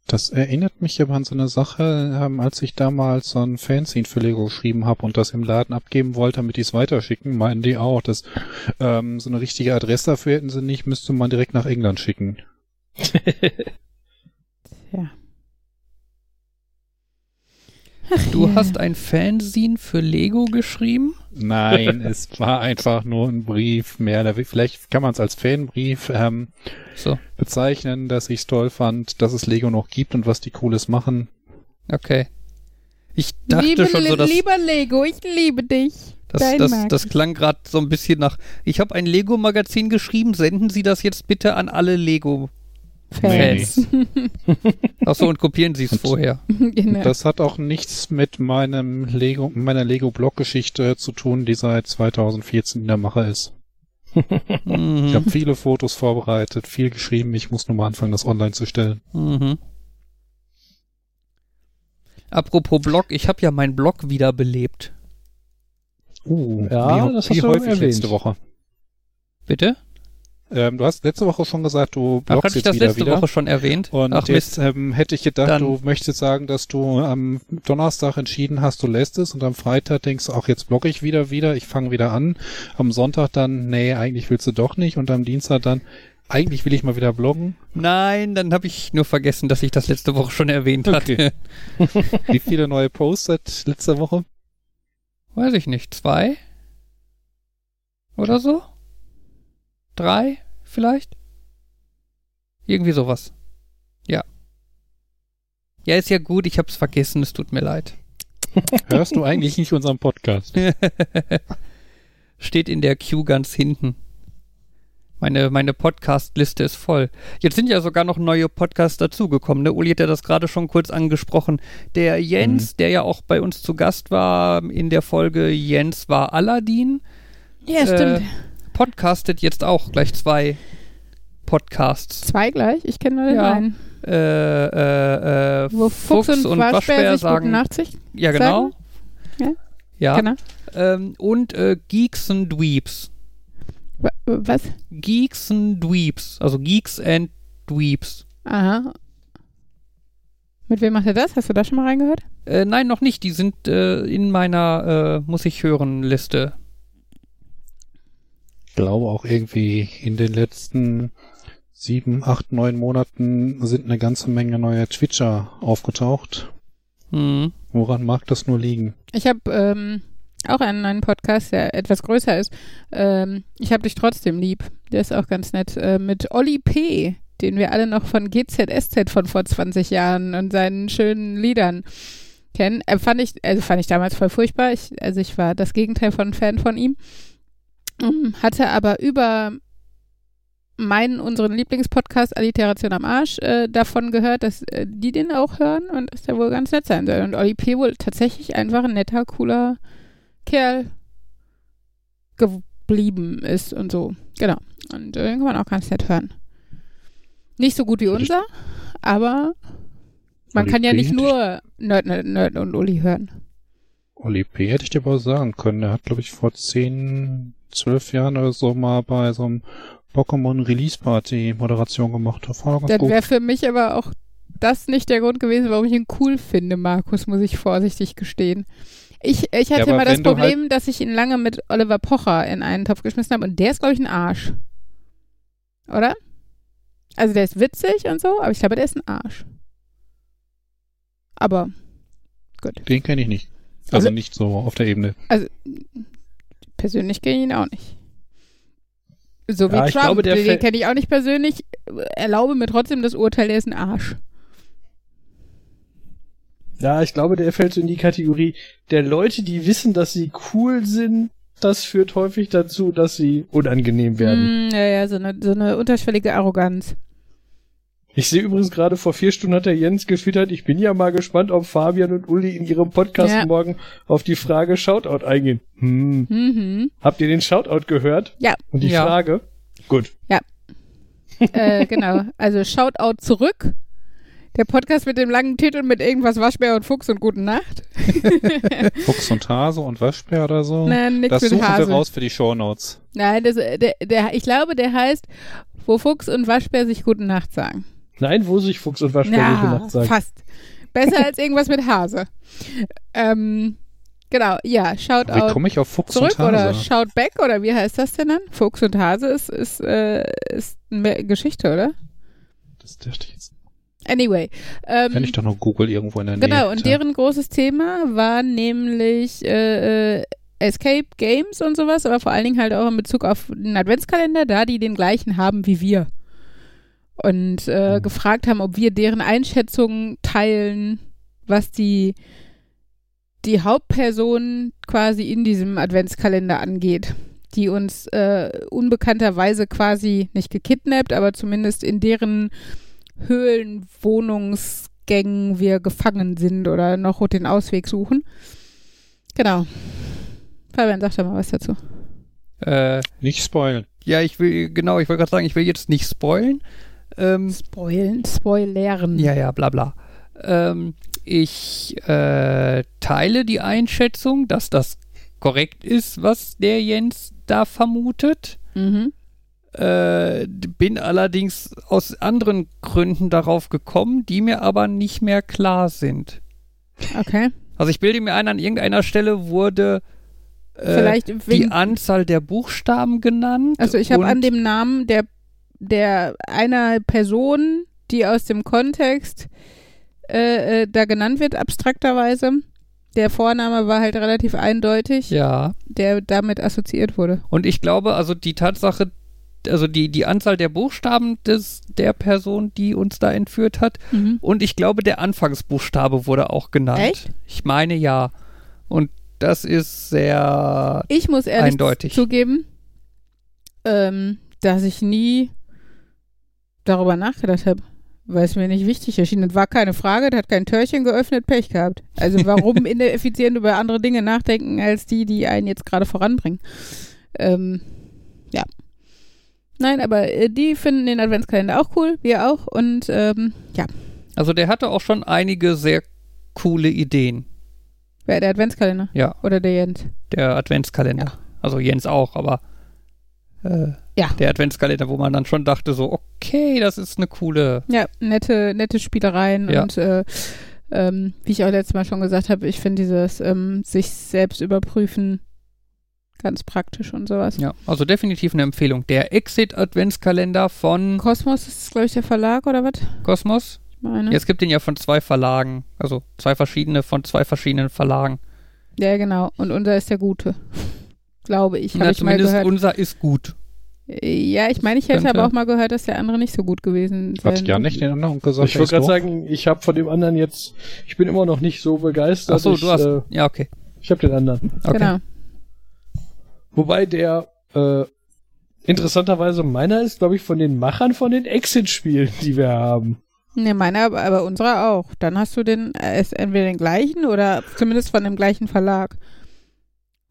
Das erinnert mich aber an so eine Sache, ähm, als ich damals so ein Fanzine für Lego geschrieben habe und das im Laden abgeben wollte, damit die es weiterschicken, meinten die auch, dass ähm, so eine richtige Adresse dafür hätten sie nicht, müsste man direkt nach England schicken. (laughs) Ja. Du ja. hast ein Fanzine für Lego geschrieben? Nein, (laughs) es war einfach nur ein Brief mehr. oder Vielleicht kann man es als Fanbrief ähm, So, bezeichnen, dass ich es toll fand, dass es Lego noch gibt und was die Cooles machen. okay. Ich dachte Liebe, schon so, dass lieber Lego, ich liebe dich. das, Dein das, Markus. das klang gerade so ein bisschen nach. Ich habe ein Lego-Magazin geschrieben, senden Sie das jetzt bitte an alle Lego. Fans. Achso, und kopieren Sie es vorher. genau. Das hat auch nichts mit meinem Lego, meiner Lego-Blog-Geschichte zu tun, die seit 2014 in der Mache ist. Ich Mhm. habe viele Fotos vorbereitet, viel geschrieben. Ich muss nur mal anfangen, das online zu stellen. Mhm. Apropos Blog, ich habe ja meinen Blog wiederbelebt. Uh, Ja, wie, das wie hast du häufig erwähnt. letzte Woche. Bitte? Ähm, du hast letzte Woche schon gesagt, du Ach, bloggst hatte ich jetzt das wieder letzte wieder. Woche schon erwähnt? Und Ach jetzt ähm, hätte ich gedacht, Dann- du möchtest sagen, dass du am Donnerstag entschieden hast, du lässt es und am Freitag denkst, ach, jetzt blogge ich wieder wieder, ich fange wieder an. Am Sonntag dann, nee, eigentlich willst du doch nicht und am Dienstag dann, eigentlich will ich mal wieder bloggen. Nein, dann habe ich nur vergessen, dass ich das letzte Woche schon erwähnt hatte. Okay. (laughs) Wie viele neue Posts seit letzter Woche? Weiß ich nicht. Zwei? Oder so? Drei vielleicht? Irgendwie sowas. Ja. Ja, ist ja gut, ich hab's vergessen, es tut mir leid. (laughs) Hörst du eigentlich nicht unseren Podcast? (laughs) Steht in der Queue ganz hinten. Meine, meine Podcast-Liste ist voll. Jetzt sind ja sogar noch neue Podcasts dazugekommen. Ne? Uli hat ja das gerade schon kurz angesprochen. Der Jens, der ja auch bei uns zu Gast war in der Folge Jens war Aladdin, ja, stimmt. Podcastet jetzt auch gleich zwei Podcasts. Zwei gleich, ich kenne nur den Ja. einen. Äh, äh, äh, Wo Fuchs, und, Waschbär, sagen. ja, genau. Ja. Ja. Genau. Ähm, und äh, Geeks and Dweeps. Wa- Was? Geeks and Dweeps. Also Geeks and Dweeps. Aha. Mit wem macht er das? Hast du da schon mal reingehört? Äh, nein, noch nicht. Die sind äh, in meiner Muss ich hören Liste. Ich glaube auch irgendwie in den letzten sieben, acht, neun Monaten sind eine ganze Menge neue Twitcher aufgetaucht. Hm. Woran mag das nur liegen? Ich habe ähm, auch einen neuen Podcast, der etwas größer ist. Ähm, ich habe dich trotzdem lieb. Der ist auch ganz nett. Äh, mit Olli P., den wir alle noch von GZSZ von vor 20 Jahren und seinen schönen Liedern kennen. Äh, fand ich, also fand ich damals voll furchtbar. Ich, also ich war das Gegenteil von Fan von ihm. Ähm, Hatte aber über meinen, unseren Lieblingspodcast Alliteration am Arsch äh, davon gehört, dass äh, die den auch hören und dass der wohl ganz nett sein soll. Und Olli P. wohl tatsächlich einfach ein netter, cooler Kerl geblieben ist und so. Genau. Und äh, den kann man auch ganz nett hören. Nicht so gut wie unser, aber man Olli kann ja P. nicht nur Nerd, Nerd, Nerd und Uli hören. Oli P. hätte ich dir aber sagen können. Der hat, glaube ich, vor zehn, zwölf Jahren oder so mal bei so einem Pokémon Release Party Moderation gemacht. Ganz Das wäre für mich aber auch das nicht der Grund gewesen, warum ich ihn cool finde, Markus, muss ich vorsichtig gestehen. Ich, ich hatte Ja, immer das halt Problem, dass ich ihn lange mit Oliver Pocher in einen Topf geschmissen habe und der ist, glaube ich, ein Arsch. Oder? Also der ist witzig und so, aber ich glaube, der ist ein Arsch. Aber, gut. Den kenne ich nicht. Also Also- nicht so auf der Ebene. Persönlich kenne ich ihn auch nicht. So wie Ja, Trump, glaube, den kenne ich auch nicht persönlich. Erlaube mir trotzdem das Urteil, der ist ein Arsch. Ja, ich glaube, der fällt so in die Kategorie der Leute, die wissen, dass sie cool sind. Das führt häufig dazu, dass sie unangenehm werden. Mm, ja, ja, so eine, so eine unterschwellige Arroganz. Ich sehe übrigens gerade, vor vier Stunden hat der Jens gefüttert. Ich bin ja mal gespannt, ob Fabian und Uli in ihrem Podcast Ja. morgen auf die Frage Shoutout eingehen. Hm. Mhm. Habt ihr den Shoutout gehört? Ja. Und die Ja. Frage? Gut. äh, genau. Also Shoutout zurück. Der Podcast mit dem langen Titel mit irgendwas Waschbär und Fuchs und Guten Nacht. (laughs) Fuchs und Hase und Waschbär oder so. Nein, nix das mit suchen Hase. wir raus für die Shownotes. Nein, das, der, der, ich glaube, der heißt, wo Fuchs und Waschbär sich Guten Nacht sagen. Nein, wo sich Fuchs und Waschbär Ja, gute Nacht sagen. fast. Besser als irgendwas mit Hase. Ähm, genau, ja, Wie Shoutout komme ich auf Fuchs zurück und oder Hase? Shout back oder wie heißt das denn dann? Fuchs und Hase ist, ist, äh, ist eine Geschichte, oder? Das dachte ich jetzt. Anyway. Ähm, Wenn ich doch noch Google irgendwo in der genau, Nähe. und deren großes Thema war nämlich äh, äh, Escape Games und sowas, aber vor allen Dingen halt auch in Bezug auf den Adventskalender, da die den gleichen haben wie wir. Und äh, Mhm. gefragt haben, ob wir deren Einschätzungen teilen, was die, die Hauptperson quasi in diesem Adventskalender angeht, die uns äh, unbekannterweise quasi nicht gekidnappt, aber zumindest in deren Höhlenwohnungsgängen wir gefangen sind oder noch den Ausweg suchen. Genau. Fabian, sag doch mal was dazu. Äh, Nicht spoilen. ja, ich will, genau, ich wollte gerade sagen, ich will jetzt nicht spoilen. Ähm, Spoilen, spoilern. Ja, ja, bla bla. Ähm, ich äh, teile die Einschätzung, dass das korrekt ist, was der Jens da vermutet. Mhm. Äh, bin allerdings aus anderen Gründen darauf gekommen, die mir aber nicht mehr klar sind. Okay. Also ich bilde mir ein, an irgendeiner Stelle wurde äh, die. Anzahl der Buchstaben genannt. Also ich habe an dem Namen der, der einer Person, die aus dem Kontext äh, äh, da genannt wird, abstrakterweise. Der Vorname war halt relativ eindeutig, Ja. der damit assoziiert wurde. Und ich glaube, also die Tatsache, also die, die Anzahl der Buchstaben des, der Person, die uns da entführt hat. Und ich glaube, der Anfangsbuchstabe wurde auch genannt. Echt? Ich meine ja. Und das ist sehr. Ich muss ehrlich Eindeutig. zugeben, ähm, dass ich nie darüber nachgedacht habe, weil es mir nicht wichtig erschien. Das war keine Frage, das hat kein Türchen geöffnet, Pech gehabt. Also warum (laughs) ineffizient über andere Dinge nachdenken, als die, die einen jetzt gerade voranbringen. Ähm, ja. Nein, aber äh, die finden den Adventskalender auch cool, wir auch. Und ähm, ja, Also der hatte auch schon einige sehr coole Ideen. wer der Adventskalender Ja, oder der Jens. der Adventskalender. Also Jens auch, aber äh, Ja. der Adventskalender, wo man dann schon dachte, so, okay, das ist eine coole. Ja, nette, nette Spielereien Ja. und äh, ähm, wie ich auch letztes Mal schon gesagt habe, ich finde dieses ähm, sich selbst überprüfen ganz praktisch und sowas. Ja, also definitiv eine Empfehlung. Der Exit Adventskalender von Kosmos ist, glaube ich, der Verlag oder was? Kosmos. Ich meine. Ja, es gibt den ja von zwei Verlagen, also zwei verschiedene von zwei verschiedenen Verlagen. Ja, genau. Und unser ist der gute. glaube ich. Na, ich mal zumindest gehört. unser ist gut. Ja, ich meine, ich hätte Könnte- aber auch mal gehört, dass der andere nicht so gut gewesen sein Hat ja nicht den anderen gesagt. Ich ist gerade sagen, ich habe von dem anderen jetzt, ich bin immer noch nicht so begeistert. Achso, ich, du hast. Äh, ja, okay. ich habe den anderen. okay. Genau. Wobei der äh, interessanterweise meiner ist, glaube ich, von den Machern von den Exit-Spielen, die wir haben. Ne, meiner, aber, aber unserer auch. Dann hast du den, äh, ist entweder den gleichen oder zumindest von dem gleichen Verlag.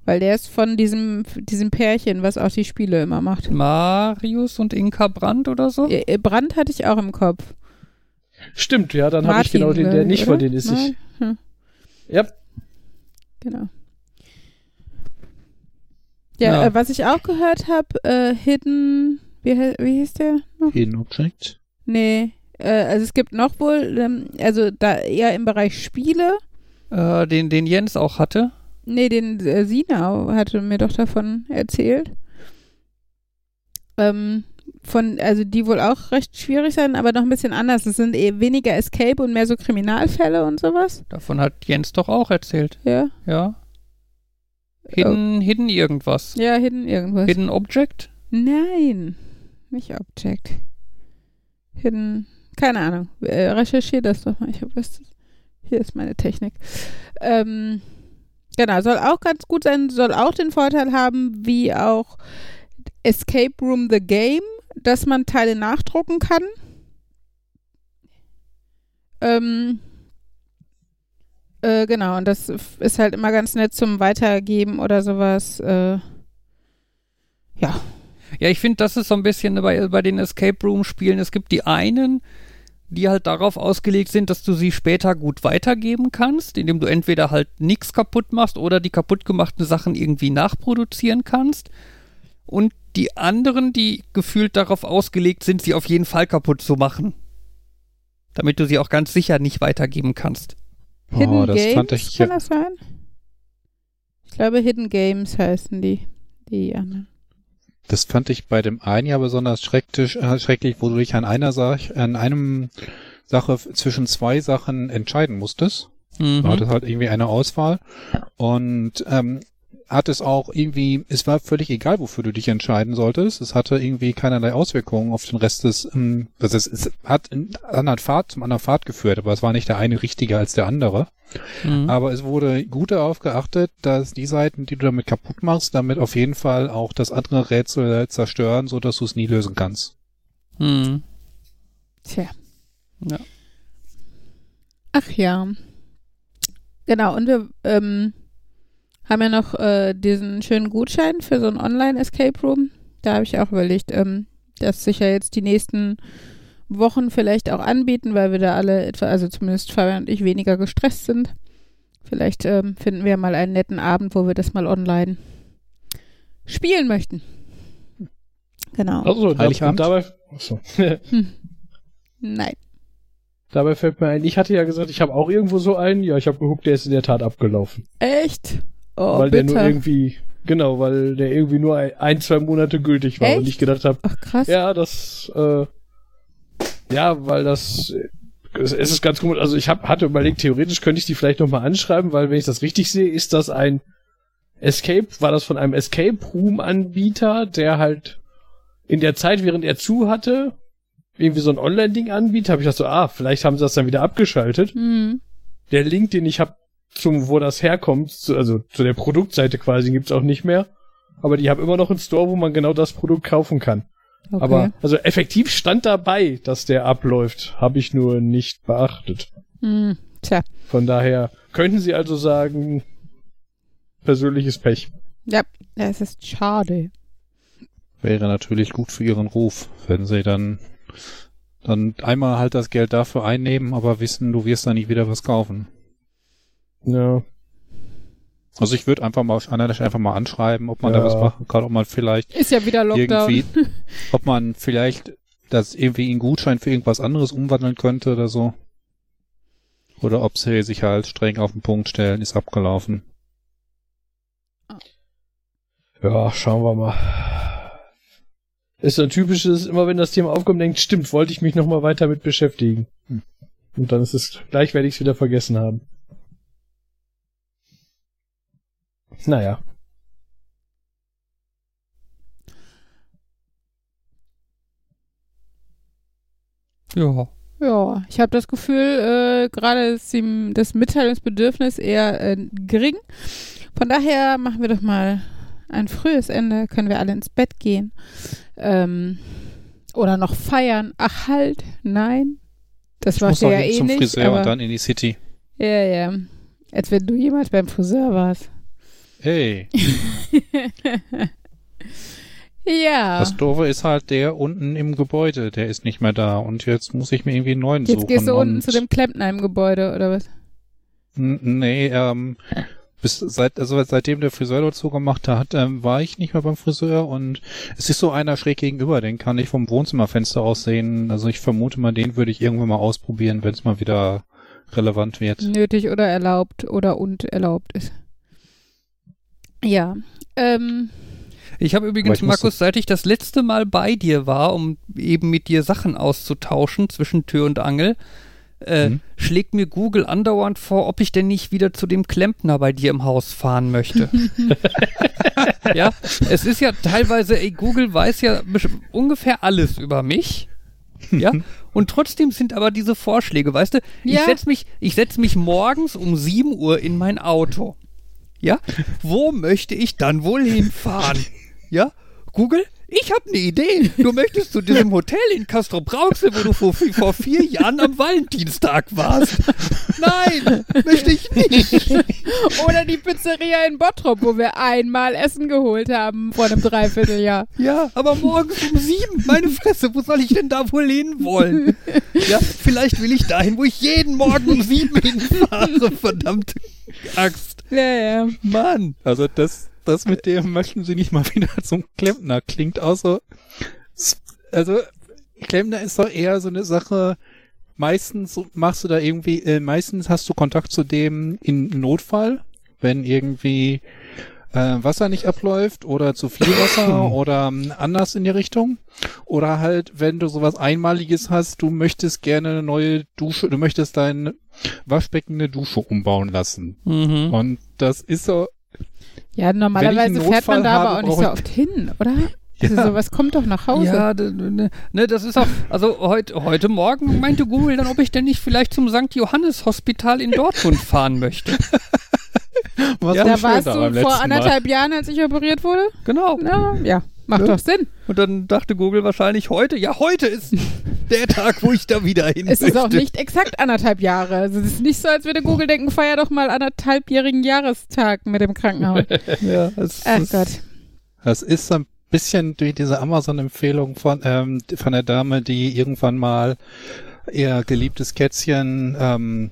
Weil der ist von diesem, diesem Pärchen, was auch die Spiele immer macht. Marius und Inka Brandt oder so? Äh, äh, Brand hatte ich auch im Kopf. Stimmt, ja, dann habe ich genau den, der nicht oder? von denen ist. Ich? Hm, ja, genau. Ja, Ja. Äh, was ich auch gehört habe, äh, Hidden, wie, wie hieß der noch? Hidden Object. Nee, äh, also es gibt noch wohl, ähm, also da eher im Bereich Spiele. Äh, den, den Jens auch hatte. Nee, den äh, Sina hatte mir doch davon erzählt. Ähm, von, also die wohl auch recht schwierig sein, aber noch ein bisschen anders. Es sind eh weniger Escape und mehr so Kriminalfälle und sowas. Davon hat Jens doch auch erzählt. Ja. Ja. Hidden, hidden irgendwas. Ja, Hidden irgendwas. Hidden Object? Nein, nicht Object. Hidden, keine Ahnung. Äh, recherchier das doch mal. Ich habe das. Hier ist meine Technik. Ähm, genau, soll auch ganz gut sein, soll auch den Vorteil haben, wie auch Escape Room the Game, dass man Teile nachdrucken kann. Ähm, äh, genau, und das ist halt immer ganz nett zum Weitergeben oder sowas. Äh, ja, Ja, ich finde, das ist so ein bisschen bei, bei den Escape Room Spielen. Es gibt die einen, die halt darauf ausgelegt sind, dass du sie später gut weitergeben kannst, indem du entweder halt nichts kaputt machst oder die kaputt gemachten Sachen irgendwie nachproduzieren kannst. Und die anderen, die gefühlt darauf ausgelegt sind, sie auf jeden Fall kaputt zu machen. Damit du sie auch ganz sicher nicht weitergeben kannst. Hidden Oh, das Games, fand ich kann das sein? Ich glaube, Hidden Games heißen die. Die anderen. Das fand ich bei dem einen ja besonders schrecklich, äh, schrecklich wo du dich an einer Sache, an einem Sache zwischen zwei Sachen entscheiden musstest. Mhm. Du hattest halt irgendwie eine Auswahl und ähm, hat es auch irgendwie, es war völlig egal, wofür du dich entscheiden solltest. Es hatte irgendwie keinerlei Auswirkungen auf den Rest des, ähm, also es, es hat einen anderen Pfad zum anderen Pfad geführt, aber es war nicht der eine richtiger als der andere. Mhm. Aber es wurde gut darauf geachtet, dass die Seiten, die du damit kaputt machst, damit auf jeden Fall auch das andere Rätsel zerstören, so dass du es nie lösen kannst. Mhm. Tja. Ja. Ach ja. Genau, und wir ähm, haben ja noch äh, diesen schönen Gutschein für so ein Online-Escape Room. Da habe ich auch überlegt, ähm, das sich ja jetzt die nächsten Wochen vielleicht auch anbieten, weil wir da alle etwa, also zumindest Fabian und ich, weniger gestresst sind. Vielleicht ähm, finden wir mal einen netten Abend, wo wir das mal online spielen möchten. Genau. Also, Heiligabend? dabei, achso. (laughs) Nein. dabei fällt mir ein, ich hatte ja gesagt, ich habe auch irgendwo so einen. Ja, ich habe geguckt, der ist in der Tat abgelaufen. Echt? Oh, weil der bitter. nur irgendwie, genau, weil der irgendwie nur ein, zwei Monate gültig war Echt? und ich gedacht habe, Ach krass. ja, das, äh, ja, weil das, es, ist ganz komisch. Also ich hab, hatte überlegt, theoretisch könnte ich die vielleicht nochmal anschreiben, weil wenn ich das richtig sehe, ist das ein Escape, war das von einem Escape Room Anbieter, der halt in der Zeit, während er zu hatte, irgendwie so ein Online-Ding anbietet, habe ich gedacht so, ah, vielleicht haben sie das dann wieder abgeschaltet. Hm. Der Link, den ich habe zum, wo das herkommt, zu, also zu der Produktseite quasi, gibt's auch nicht mehr. Aber die haben immer noch einen Store, wo man genau das Produkt kaufen kann. Okay. Aber also effektiv stand dabei, dass der abläuft, habe ich nur nicht beachtet. Hm. Tja. Von daher könnten Sie also sagen, persönliches Pech. Ja, das ist schade. Wäre natürlich gut für ihren Ruf, wenn sie dann dann einmal halt das Geld dafür einnehmen, aber wissen, du wirst da nicht wieder was kaufen. Ja. Also ich würde einfach mal Anna einfach mal anschreiben, ob man da Ja. was machen kann, ob man vielleicht Ist ja wieder Lockdown. irgendwie, (laughs) ob man vielleicht das irgendwie in Gutschein für irgendwas anderes umwandeln könnte oder so. Oder ob sie sich halt streng auf den Punkt stellen, ist abgelaufen. Ja, schauen wir mal. Ist so ein typisches, immer wenn das Thema aufkommt, denkt, stimmt, wollte ich mich noch mal weiter mit beschäftigen. Hm. Und dann ist es, gleich werde ich es wieder vergessen haben. Naja. Ja. Ja, ich habe das Gefühl, äh, gerade ist ihm das Mitteilungsbedürfnis eher äh, gering. Von daher machen wir doch mal ein frühes Ende, können wir alle ins Bett gehen. Ähm, oder noch feiern. Ach halt, nein. Das war muss ja eh hin zum nicht. Friseur aber, und dann in die City. ja, ja. Als wenn du jemals beim Friseur warst. Hey, (laughs) Ja. das Doofe ist halt der unten im Gebäude, der ist nicht mehr da und jetzt muss ich mir irgendwie einen neuen Jetzt suchen. gehst du unten zu dem Klempner im Gebäude, oder was? Nee, ähm, bis seit, also seitdem der Friseur dort zugemacht hat, ähm, war ich nicht mehr beim Friseur und es ist so einer schräg gegenüber, den kann ich vom Wohnzimmerfenster aus sehen. Also ich vermute mal, den würde ich irgendwann mal ausprobieren, wenn es mal wieder relevant wird. nötig oder erlaubt oder und erlaubt ist. Ja. Ähm, Ich habe übrigens, ich Markus, seit ich das letzte Mal bei dir war, um eben mit dir Sachen auszutauschen zwischen Tür und Angel, äh, Mhm. schlägt mir Google andauernd vor, ob ich denn nicht wieder zu dem Klempner bei dir im Haus fahren möchte. (laughs) ja, es ist ja teilweise, ey, Google weiß ja ungefähr alles über mich. Ja, (laughs) und trotzdem sind aber diese Vorschläge, weißt du, ich Ja. setz mich, ich setz mich morgens um 7 Uhr in mein Auto. Ja, wo möchte ich dann wohl hinfahren? (laughs) Ja, Google, ich habe eine Idee. Du möchtest zu diesem Hotel in Castro Brauxel, wo du vor, vor vier Jahren am Valentinstag warst. Nein, möchte ich nicht. (laughs) oder die Pizzeria in Bottrop, wo wir einmal Essen geholt haben vor einem Dreivierteljahr. Ja, aber morgens um sieben, meine Fresse, wo soll ich denn da wohl hinwollen? Ja, vielleicht will ich dahin, wo ich jeden Morgen um sieben hinfahre, verdammte Axt. Ja, ja. Mann. Also das, das mit dem möchten sie nicht mal (laughs) wieder zum Klempner klingt auch so. Also Klempner ist doch eher so eine Sache. Meistens machst du da irgendwie, äh, meistens hast du Kontakt zu dem in Notfall, wenn irgendwie äh, Wasser nicht abläuft oder zu viel Wasser (clears throat) oder ähm, anders in die Richtung. Oder halt, wenn du sowas Einmaliges hast, du möchtest gerne eine neue Dusche, du möchtest dein Waschbecken eine Dusche umbauen lassen. Mhm. Und das ist so, Ja, normalerweise fährt man da aber habe, auch nicht so oft hin, oder? (laughs) Also Ja. sowas kommt doch nach Hause. Ja, ne, ne, das ist auch, also heute, heute Morgen meinte Google dann, ob ich denn nicht vielleicht zum St. Johannes Hospital in Dortmund fahren möchte. (laughs) was Ja, da warst du vor letzten Mal. anderthalb Jahren, als ich operiert wurde? Genau. Na, ja, macht Ja. doch Sinn. Und dann dachte Google wahrscheinlich heute, ja, heute ist (laughs) der Tag, wo ich da wieder hin Es ist auch nicht exakt anderthalb Jahre. Also es ist nicht so, als würde Google denken, feier doch mal anderthalbjährigen Jahrestag mit dem Krankenhaus. (laughs) Ja, es, Ach es- Gott. Das ist so ein bisschen durch diese Amazon-Empfehlung von, ähm, von der Dame, die irgendwann mal ihr geliebtes Kätzchen, ähm,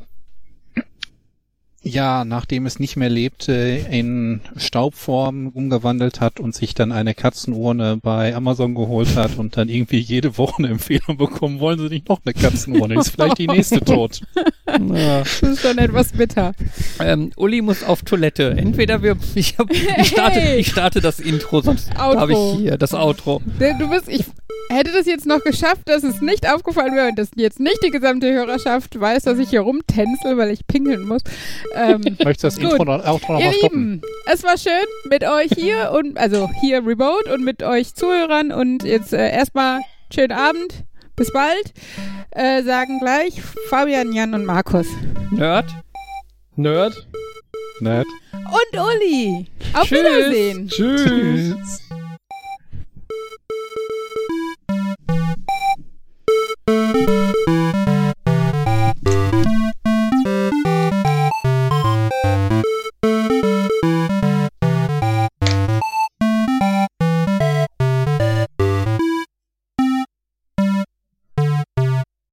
ja, nachdem es nicht mehr lebte, in Staubform umgewandelt hat und sich dann eine Katzenurne bei Amazon geholt hat und dann irgendwie jede Woche eine Empfehlung bekommen, wollen Sie nicht noch eine Katzenurne? Ist vielleicht die nächste tot. (laughs) Ja. Das ist schon etwas bitter. Ähm, Uli muss auf Toilette. Entweder wir, ich, hab, ich, starte, Hey! ich starte das Intro, sonst Outro. habe ich hier das Outro. Du bist, ich hätte das jetzt noch geschafft, dass es nicht aufgefallen wäre und dass jetzt nicht die gesamte Hörerschaft weiß, dass ich hier rumtänzel, weil ich pinkeln muss. Ähm, (laughs) Möchtest du das Gut. Intro noch, Outro noch Ihr mal stoppen? Lieben, es war schön mit euch hier (laughs) und also hier remote und mit euch Zuhörern und jetzt äh, erstmal schönen Abend, bis bald. Äh, sagen gleich Fabian, Jan und Markus. Nerd. Nerd. Nett. Und Uli. Auf Tschüss. Wiedersehen. Tschüss. Tschüss.